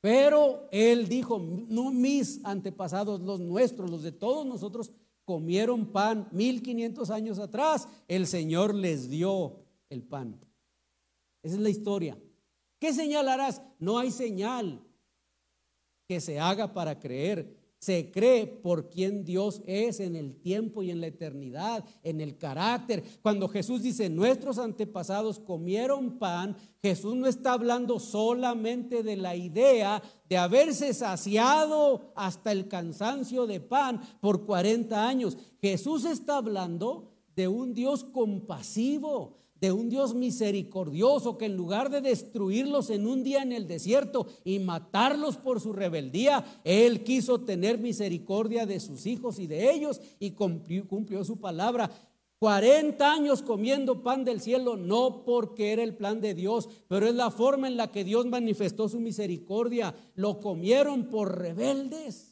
Pero él dijo, no mis antepasados, los nuestros, los de todos nosotros, comieron pan 1500 años atrás. El Señor les dio el pan. Esa es la historia. ¿Qué señalarás? No hay señal que se haga para creer se cree por quien Dios es en el tiempo y en la eternidad, en el carácter. Cuando Jesús dice, nuestros antepasados comieron pan, Jesús no está hablando solamente de la idea de haberse saciado hasta el cansancio de pan por 40 años. Jesús está hablando de un Dios compasivo, de un Dios misericordioso que en lugar de destruirlos en un día en el desierto y matarlos por su rebeldía, Él quiso tener misericordia de sus hijos y de ellos y cumplió, su palabra. 40 años comiendo pan del cielo, no porque era el plan de Dios, pero es la forma en la que Dios manifestó su misericordia. Lo comieron por rebeldes.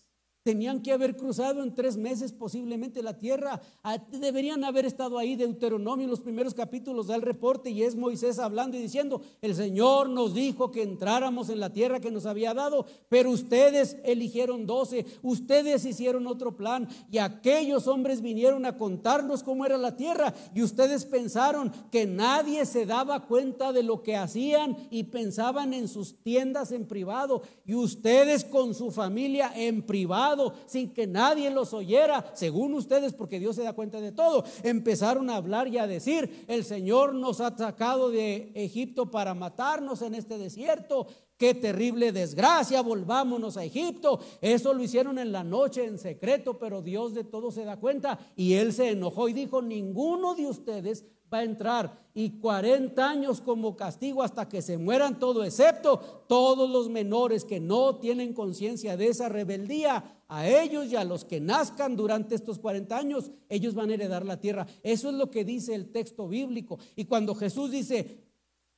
Tenían que haber cruzado en tres meses posiblemente la tierra. Ah, deberían haber estado ahí. Deuteronomio en los primeros capítulos da el reporte y es Moisés hablando y diciendo, el Señor nos dijo que entráramos en la tierra que nos había dado, pero ustedes eligieron doce, ustedes hicieron otro plan y aquellos hombres vinieron a contarnos cómo era la tierra y ustedes pensaron que nadie se daba cuenta de lo que hacían y pensaban en sus tiendas en privado y ustedes con su familia en privado sin que nadie los oyera, según ustedes, porque Dios se da cuenta de todo. Empezaron a hablar y a decir, el Señor nos ha sacado de Egipto para matarnos en este desierto. Qué terrible desgracia, volvámonos a Egipto. Eso lo hicieron en la noche en secreto, pero Dios de todo se da cuenta y él se enojó y dijo, ninguno de ustedes va a entrar y 40 años como castigo hasta que se mueran todo, excepto todos los menores que no tienen conciencia de esa rebeldía. A ellos y a los que nazcan durante estos 40 años, ellos van a heredar la tierra. Eso es lo que dice el texto bíblico. Y cuando Jesús dice,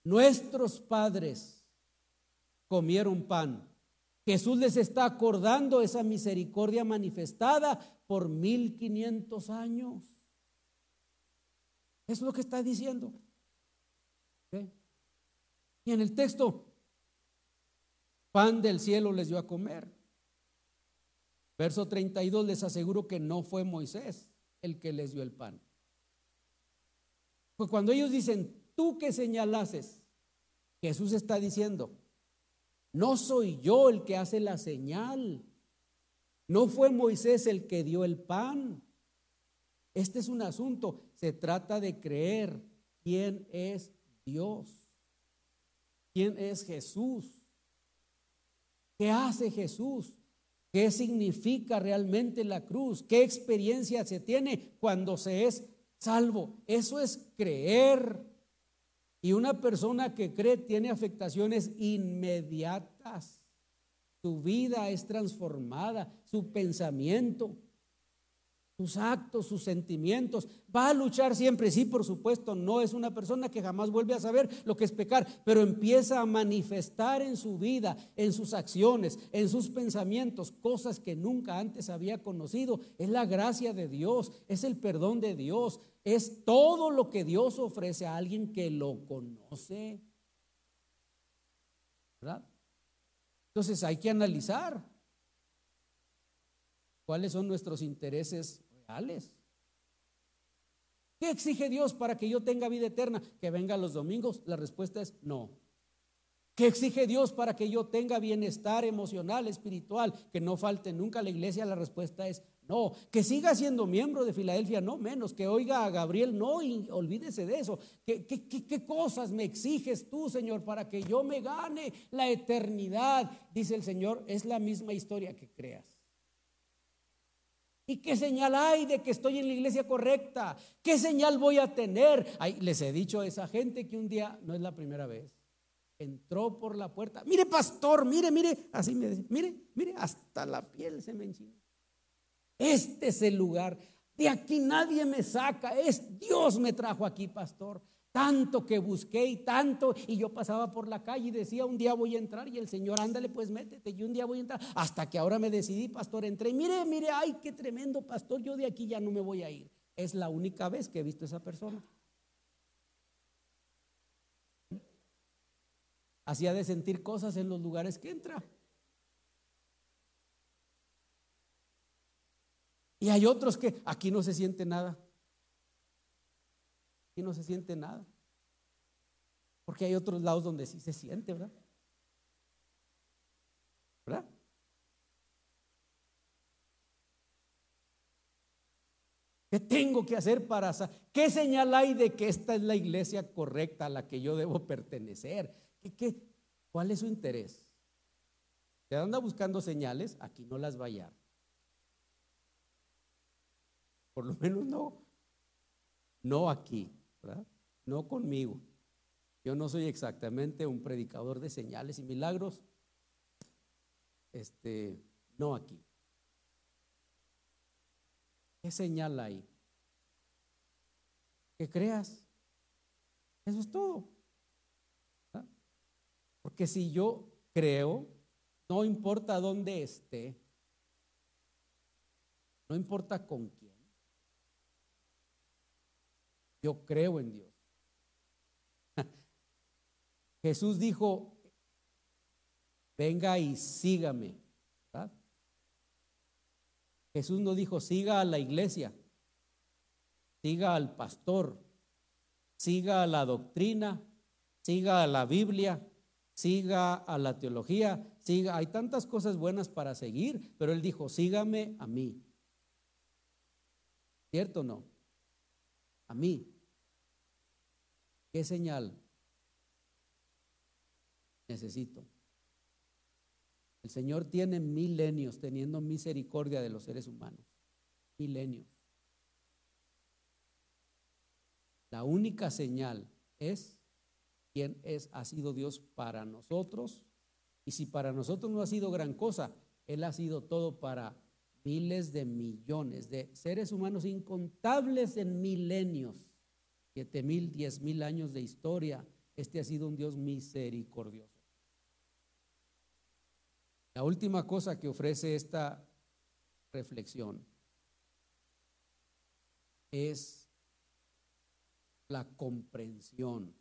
nuestros padres comieron pan, Jesús les está acordando esa misericordia manifestada por 1500 años. Es lo que está diciendo. Y en el texto, pan del cielo les dio a comer. Verso 32, les aseguro que no fue Moisés el que les dio el pan. Pues cuando ellos dicen, tú que señalases, Jesús está diciendo, no soy yo el que hace la señal. No fue Moisés el que dio el pan. Este es un asunto, se trata de creer quién es Dios, quién es Jesús, qué hace Jesús, qué significa realmente la cruz, qué experiencia se tiene cuando se es salvo. Eso es creer. Y una persona que cree tiene afectaciones inmediatas. Su vida es transformada, su pensamiento sus actos, sus sentimientos. Va a luchar siempre, sí, por supuesto, no es una persona que jamás vuelve a saber lo que es pecar, pero empieza a manifestar en su vida, en sus acciones, en sus pensamientos, cosas que nunca antes había conocido. Es la gracia de Dios, es el perdón de Dios, es todo lo que Dios ofrece a alguien que lo conoce. ¿Verdad? Entonces hay que analizar cuáles son nuestros intereses ¿Qué exige Dios para que yo tenga vida eterna? Que venga los domingos. La respuesta es no. ¿Qué exige Dios para que yo tenga bienestar emocional, espiritual? Que no falte nunca a la iglesia. La respuesta es no. Que siga siendo miembro de Filadelfia, no menos. Que oiga a Gabriel, no, y olvídese de eso. ¿Qué, qué cosas me exiges tú, Señor, para que yo me gane la eternidad? Dice el Señor, es la misma historia que creas. ¿Y qué señal hay de que estoy en la iglesia correcta? ¿Qué señal voy a tener? les he dicho a esa gente que un día, no es la primera vez, entró por la puerta. Mire, pastor, mire, mire, así me dice, mire, mire, hasta la piel se me enchina. Este es el lugar. De aquí nadie me saca. Es Dios me trajo aquí, pastor tanto que busqué y tanto, y yo pasaba por la calle y decía, un día voy a entrar, y el Señor, ándale, pues métete, y un día voy a entrar, hasta que ahora me decidí, pastor, entré, mire, mire, ay, qué tremendo pastor, yo de aquí ya no me voy a ir. Es la única vez que he visto a esa persona. Hacía de sentir cosas en los lugares que entra. Y hay otros que aquí no se siente nada y no se siente nada. Porque hay otros lados donde sí se siente, ¿verdad? ¿Verdad? ¿Qué tengo que hacer para ¿Qué señal hay de que esta es la iglesia correcta a la que yo debo pertenecer? ¿Qué, cuál es su interés? Si anda buscando señales, aquí no las va a hallar. Por lo menos no, no aquí. No conmigo. Yo no soy exactamente un predicador de señales y milagros. Este, no aquí. ¿Qué señal hay? Que creas. Eso es todo. Porque si yo creo, no importa dónde esté, no importa con quién yo creo en Dios. Jesús dijo, venga y sígame. Jesús no dijo, siga a la iglesia, siga al pastor, siga a la doctrina, siga a la Biblia, siga a la teología, siga, hay tantas cosas buenas para seguir, pero él dijo, sígame a mí. ¿Cierto o no? a mí. ¿Qué señal necesito? El Señor tiene milenios teniendo misericordia de los seres humanos. Milenios. La única señal es quién es, ha sido Dios para nosotros. Y si para nosotros no ha sido gran cosa, Él ha sido todo para miles de millones de seres humanos incontables en milenios, siete mil, diez mil años de historia. Este ha sido un Dios misericordioso. La última cosa que ofrece esta reflexión es la comprensión.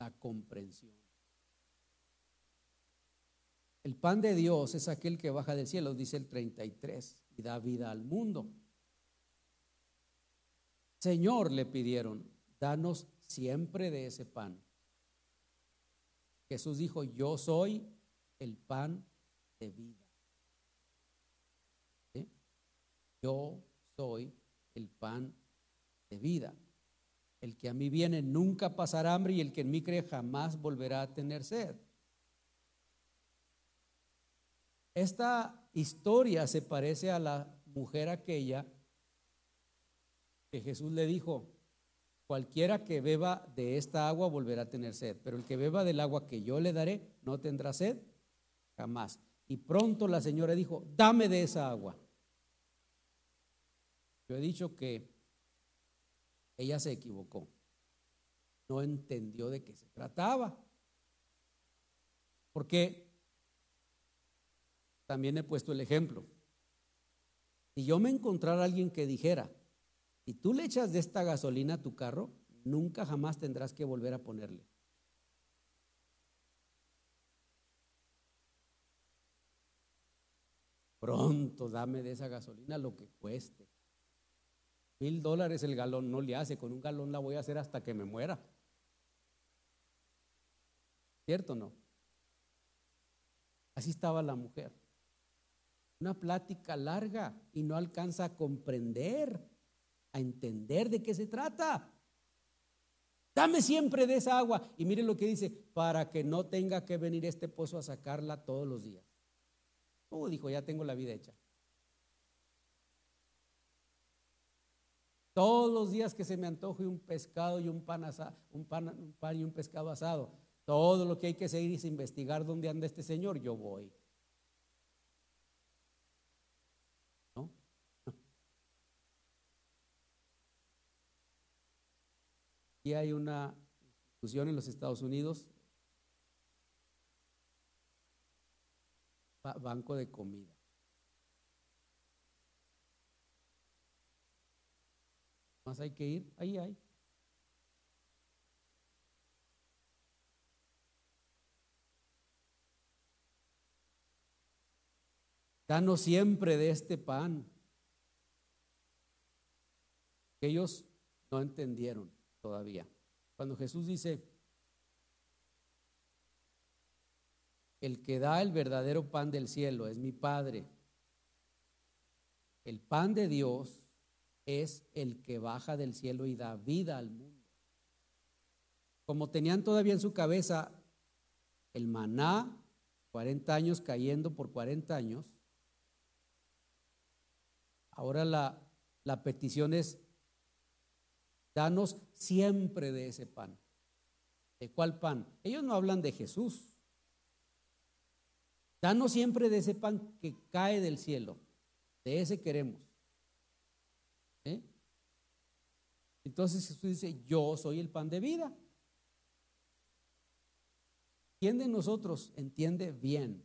La comprensión. El pan de Dios es aquel que baja del cielo, dice el 33, y da vida al mundo. Señor, le pidieron, danos siempre de ese pan. Jesús dijo, yo soy el pan de vida. Yo soy el pan de vida. El que a mí viene nunca pasará hambre y el que en mí cree jamás volverá a tener sed. Esta historia se parece a la mujer aquella que Jesús le dijo, cualquiera que beba de esta agua volverá a tener sed, pero el que beba del agua que yo le daré no tendrá sed jamás. Y pronto la señora dijo, dame de esa agua. Yo he dicho que ella se equivocó. No entendió de qué se trataba. Porque también he puesto el ejemplo. Si yo me encontrara alguien que dijera, si tú le echas de esta gasolina a tu carro, nunca jamás tendrás que volver a ponerle. Pronto dame de esa gasolina lo que cueste. Mil dólares el galón no le hace, con un galón la voy a hacer hasta que me muera. ¿Cierto o no? Así estaba la mujer. Una plática larga y no alcanza a comprender, a entender de qué se trata. Dame siempre de esa agua. Y mire lo que dice, para que no tenga que venir este pozo a sacarla todos los días. Oh, dijo, ya tengo la vida hecha. Todos los días que se me antoje un pescado y un pan, un pan, un pan y un pescado asado, todo lo que hay que seguir es investigar dónde anda este señor, yo voy. Hay una institución en los Estados Unidos, banco de comida. Más hay que ir, ahí hay. Danos siempre de este pan. Ellos no entendieron todavía. Cuando Jesús dice, el que da el verdadero pan del cielo es mi Padre. El pan de Dios es el que baja del cielo y da vida al mundo. Como tenían todavía en su cabeza el maná, 40 años cayendo por 40 años, ahora la, la petición es, Danos siempre de ese pan. ¿De cuál pan? Ellos no hablan de Jesús. Danos siempre de ese pan que cae del cielo. De ese queremos. ¿Eh? Entonces Jesús dice, yo soy el pan de vida. ¿Quién de nosotros entiende bien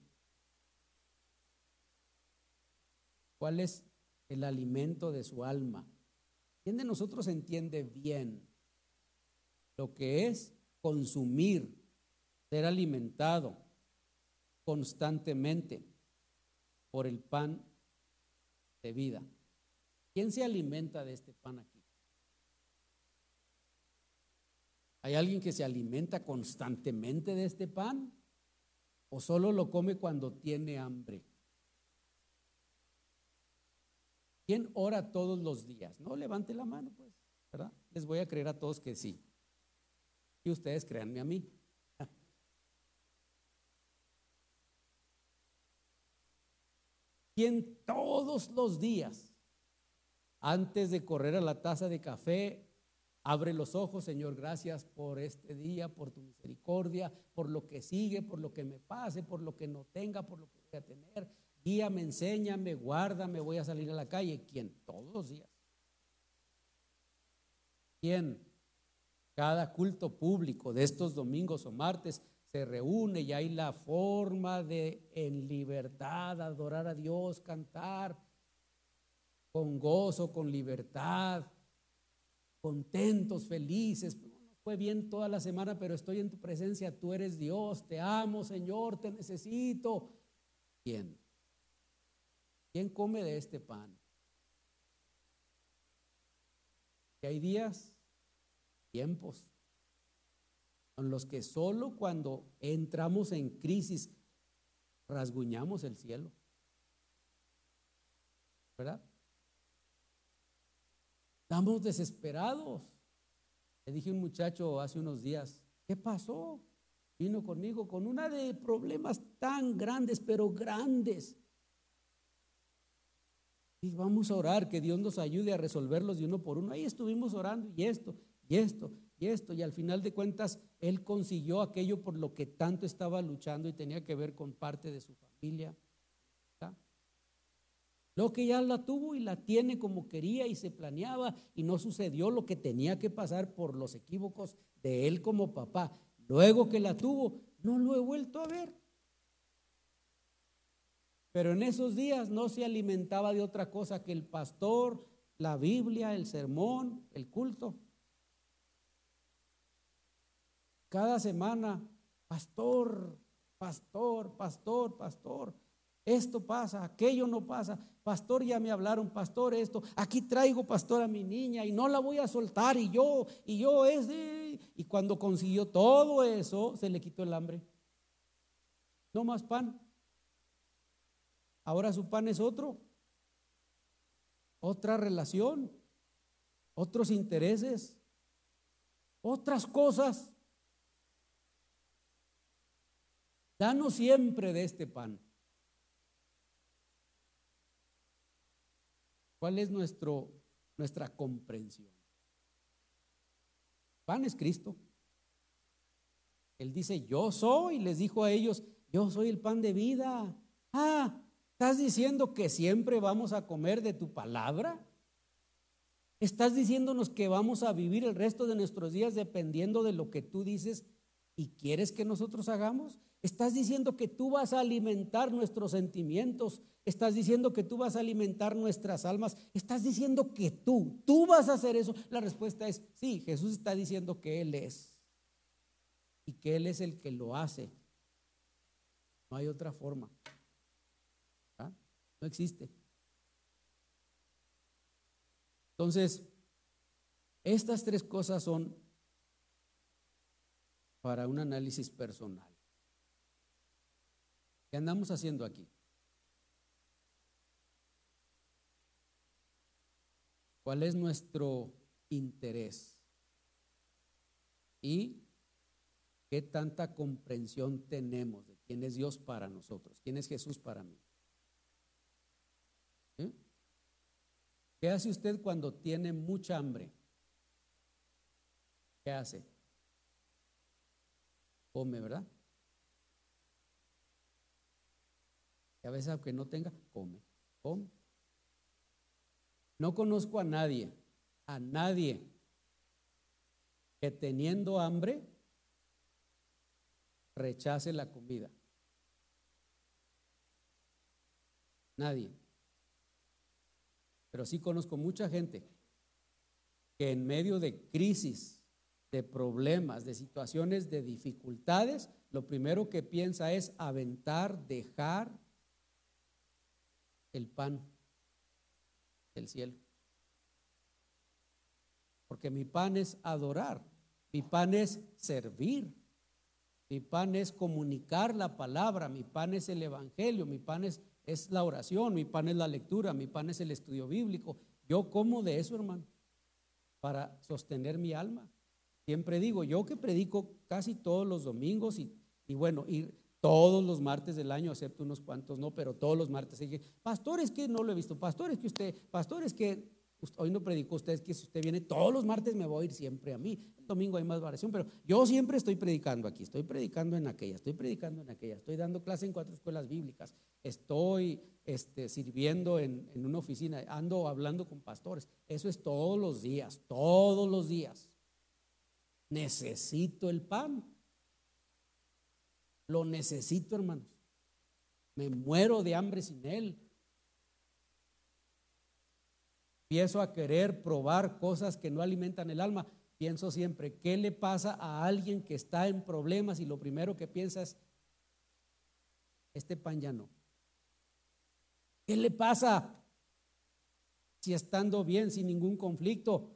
cuál es el alimento de su alma? ¿Quién de nosotros entiende bien lo que es consumir, ser alimentado constantemente por el pan de vida? ¿Quién se alimenta de este pan aquí? ¿Hay alguien que se alimenta constantemente de este pan? ¿O solo lo come cuando tiene hambre? ¿Quién ora todos los días? No, levante la mano, pues, ¿verdad? Les voy a creer a todos que sí. Y ustedes créanme a mí. ¿Quién todos los días, antes de correr a la taza de café, abre los ojos, Señor, gracias por este día, por tu misericordia, por lo que sigue, por lo que me pase, por lo que no tenga, por lo que voy a tener, guíame, enséñame, guárdame, voy a salir a la calle. ¿Quién? Todos los días. ¿Quién? Cada culto público de estos domingos o martes se reúne y hay la forma de en libertad adorar a Dios, cantar con gozo, con libertad, contentos, felices. Fue bien toda la semana, pero estoy en tu presencia, tú eres Dios, te amo, Señor, te necesito. ¿Quién? ¿Quién come de este pan? Que hay días, tiempos, en los que solo cuando entramos en crisis rasguñamos el cielo. ¿Verdad? Estamos desesperados. Le dije a un muchacho hace unos días, ¿qué pasó? Vino conmigo con una de problemas tan grandes, pero grandes. Y vamos a orar, que Dios nos ayude a resolverlos de uno por uno. Ahí estuvimos orando y esto, y esto, y esto. Y al final de cuentas, Él consiguió aquello por lo que tanto estaba luchando y tenía que ver con parte de su familia. Lo que ya la tuvo y la tiene como quería y se planeaba y no sucedió lo que tenía que pasar por los equívocos de él como papá. Luego que la tuvo, no lo he vuelto a ver. Pero en esos días no se alimentaba de otra cosa que el pastor, la Biblia, el sermón, el culto. Cada semana, pastor, pastor, pastor, pastor. Esto pasa, aquello no pasa. Pastor, ya me hablaron, pastor, esto. Aquí traigo, pastor, a mi niña y no la voy a soltar. Y yo, y yo es. Y cuando consiguió todo eso, se le quitó el hambre. No más pan. Ahora su pan es otro. Otra relación. Otros intereses. Otras cosas. Danos siempre de este pan. ¿Cuál es nuestro, nuestra comprensión? Pan es Cristo. Él dice, yo soy, les dijo a ellos, yo soy el pan de vida. Ah, ¿estás diciendo que siempre vamos a comer de tu palabra? ¿Estás diciéndonos que vamos a vivir el resto de nuestros días dependiendo de lo que tú dices y quieres que nosotros hagamos? ¿Estás diciendo que tú vas a alimentar nuestros sentimientos, Estás diciendo que tú vas a alimentar nuestras almas. Estás diciendo que tú, tú vas a hacer eso. La respuesta es sí, Jesús está diciendo que Él es. Y que Él es el que lo hace. No hay otra forma. No existe. Entonces, estas tres cosas son para un análisis personal. ¿Qué andamos haciendo aquí? ¿Cuál es nuestro interés? ¿Y qué tanta comprensión tenemos de quién es Dios para nosotros? ¿Quién es Jesús para mí? ¿Eh? ¿Qué hace usted cuando tiene mucha hambre? ¿Qué hace? Come, ¿verdad? Y a veces aunque no tenga, come, come. No conozco a nadie, a nadie que teniendo hambre rechace la comida. Nadie. Pero sí conozco mucha gente que en medio de crisis, de problemas, de situaciones de dificultades, lo primero que piensa es aventar, dejar el pan del cielo. Porque mi pan es adorar, mi pan es servir, mi pan es comunicar la palabra, mi pan es el evangelio, mi pan es, es la oración, mi pan es la lectura, mi pan es el estudio bíblico. Yo como de eso, hermano, para sostener mi alma. Siempre digo, yo que predico casi todos los domingos y, y bueno, y todos los martes del año, excepto unos cuantos no, pero todos los martes. Dije, pastores que no lo he visto, pastores que usted, pastores que hoy no predicó usted, que si usted viene todos los martes me voy a ir siempre a mí. El domingo hay más variación, pero yo siempre estoy predicando aquí, estoy predicando en aquella, estoy predicando en aquella, estoy dando clase en cuatro escuelas bíblicas, estoy este, sirviendo en, en una oficina, ando hablando con pastores. Eso es todos los días, todos los días. Necesito el pan. Lo necesito, hermanos. Me muero de hambre sin Él. Empiezo a querer probar cosas que no alimentan el alma. Pienso siempre, ¿qué le pasa a alguien que está en problemas y lo primero que piensa es, este pan ya no? ¿Qué le pasa si estando bien, sin ningún conflicto,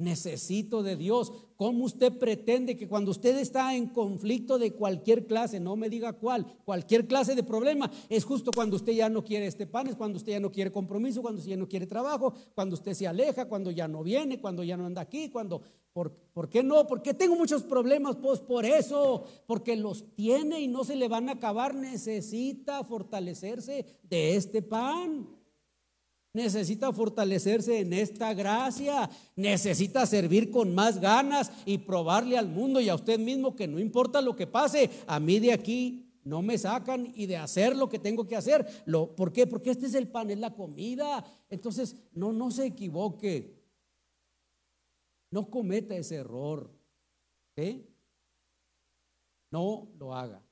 Necesito de Dios. ¿Cómo usted pretende que cuando usted está en conflicto de cualquier clase, no me diga cuál, cualquier clase de problema, es justo cuando usted ya no quiere este pan, es cuando usted ya no quiere compromiso, cuando usted ya no quiere trabajo, cuando usted se aleja, cuando ya no viene, cuando ya no anda aquí, cuando, ¿por, ¿por qué no? Porque tengo muchos problemas, pues por eso, porque los tiene y no se le van a acabar, necesita fortalecerse de este pan. Necesita fortalecerse en esta gracia. Necesita servir con más ganas y probarle al mundo y a usted mismo que no importa lo que pase, a mí de aquí no me sacan y de hacer lo que tengo que hacer. Lo, ¿Por qué? Porque este es el pan, es la comida. Entonces, no, no se equivoque. No cometa ese error. No lo haga.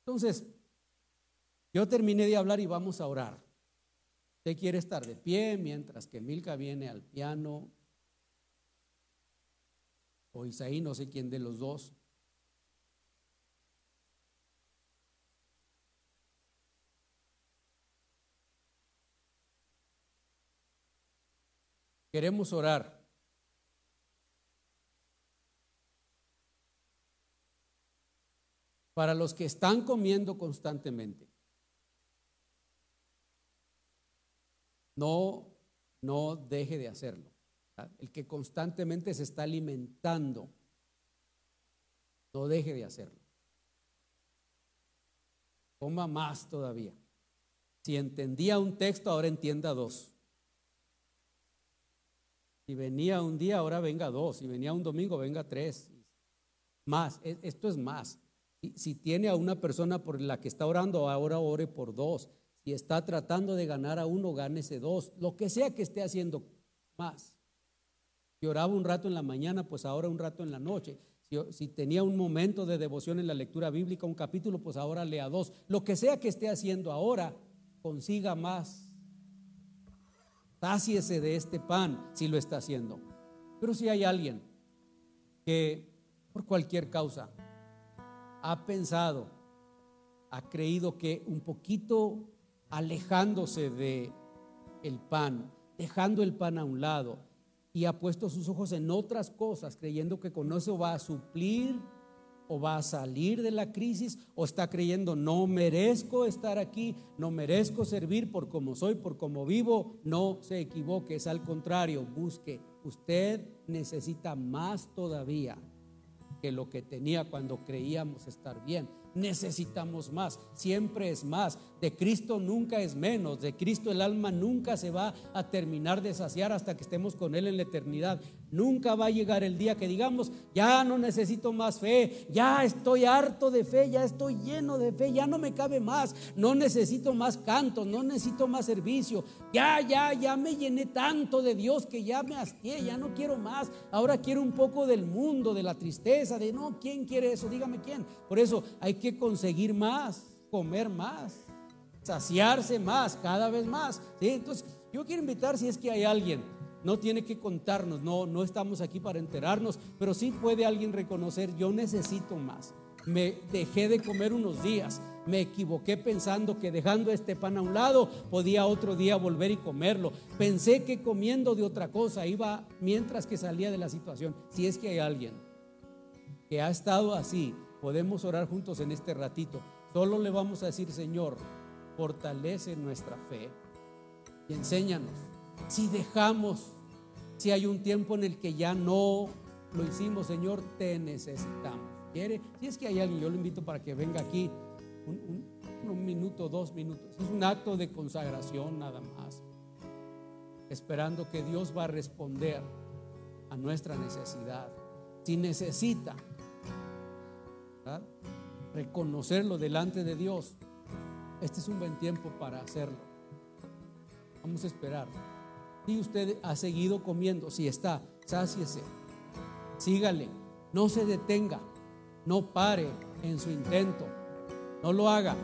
Entonces, yo terminé de hablar y vamos a orar. Usted quiere estar de pie mientras que Milka viene al piano. O Isaí, no sé quién de los dos. Queremos orar. Para los que están comiendo constantemente. No, no deje de hacerlo. El que constantemente se está alimentando, no deje de hacerlo. Coma más todavía. Si entendía un texto, ahora entienda dos. Si venía un día, ahora venga dos. Si venía un domingo, venga tres. Más, e, esto es más. Si, tiene a una persona por la que está orando, ahora ore por dos. Si está tratando de ganar a uno, gánese dos. Lo que sea que esté haciendo, más. Si oraba un rato en la mañana, pues ahora un rato en la noche. Si, si, tenía un momento de devoción en la lectura bíblica, un capítulo, pues ahora lea dos. Lo que sea que esté haciendo ahora, consiga más. Sáciese de este pan si lo está haciendo. Pero si hay alguien que por cualquier causa ha pensado, ha creído que un poquito alejándose de el pan, dejando el pan a un lado y ha puesto sus ojos en otras cosas, creyendo que con eso va a suplir o va a salir de la crisis o está creyendo no merezco estar aquí, no merezco servir por como soy, por como vivo, no se equivoque, es al contrario, busque. Usted necesita más todavía que lo que tenía cuando creíamos estar bien necesitamos más, siempre es más. De Cristo nunca es menos, de Cristo el alma nunca se va a terminar de saciar hasta que estemos con Él en la eternidad. Nunca va a llegar el día que digamos, ya no necesito más fe, ya estoy harto de fe, ya estoy lleno de fe, ya no me cabe más, no necesito más cantos, no necesito más servicio, ya, ya, ya me llené tanto de Dios que ya me hastié, ya no quiero más, ahora quiero un poco del mundo, de la tristeza, de no, ¿quién quiere eso? Dígame quién. Por eso hay que conseguir más, comer más, saciarse más, cada vez más. Entonces, yo quiero invitar si es que hay alguien, no tiene que contarnos, no, no estamos aquí para enterarnos, pero sí puede alguien reconocer, yo necesito más. Me dejé de comer unos días, me equivoqué pensando que dejando este pan a un lado podía otro día volver y comerlo. Pensé que comiendo de otra cosa iba mientras que salía de la situación. Si es que hay alguien que ha estado así, Podemos orar juntos en este ratito. Solo le vamos a decir, Señor, fortalece nuestra fe y enséñanos. Si dejamos, si hay un tiempo en el que ya no lo hicimos, Señor, te necesitamos. ¿Quiere? Si es que hay alguien, yo lo invito para que venga aquí un, un minuto, dos minutos. Es un acto de consagración nada más. Esperando que Dios va a responder a nuestra necesidad. Si necesita, reconocerlo delante de Dios, este es un buen tiempo para hacerlo. Vamos a esperar. Si usted ha seguido comiendo, si está, sáciese, sígale, no se detenga, no pare en su intento, no lo haga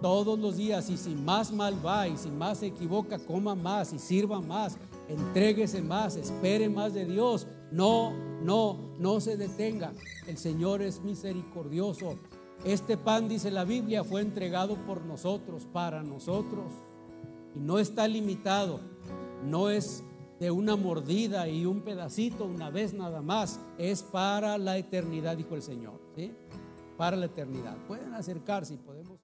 todos los días y si más mal va y si más se equivoca, coma más y sirva más, entréguese más, espere más de Dios. No, no, no se detenga. El Señor es misericordioso. Este pan, dice la Biblia, fue entregado por nosotros, para nosotros. Y no está limitado. No es de una mordida y un pedacito una vez nada más. Es para la eternidad, dijo el Señor. ¿sí? Para la eternidad. Pueden acercarse y podemos...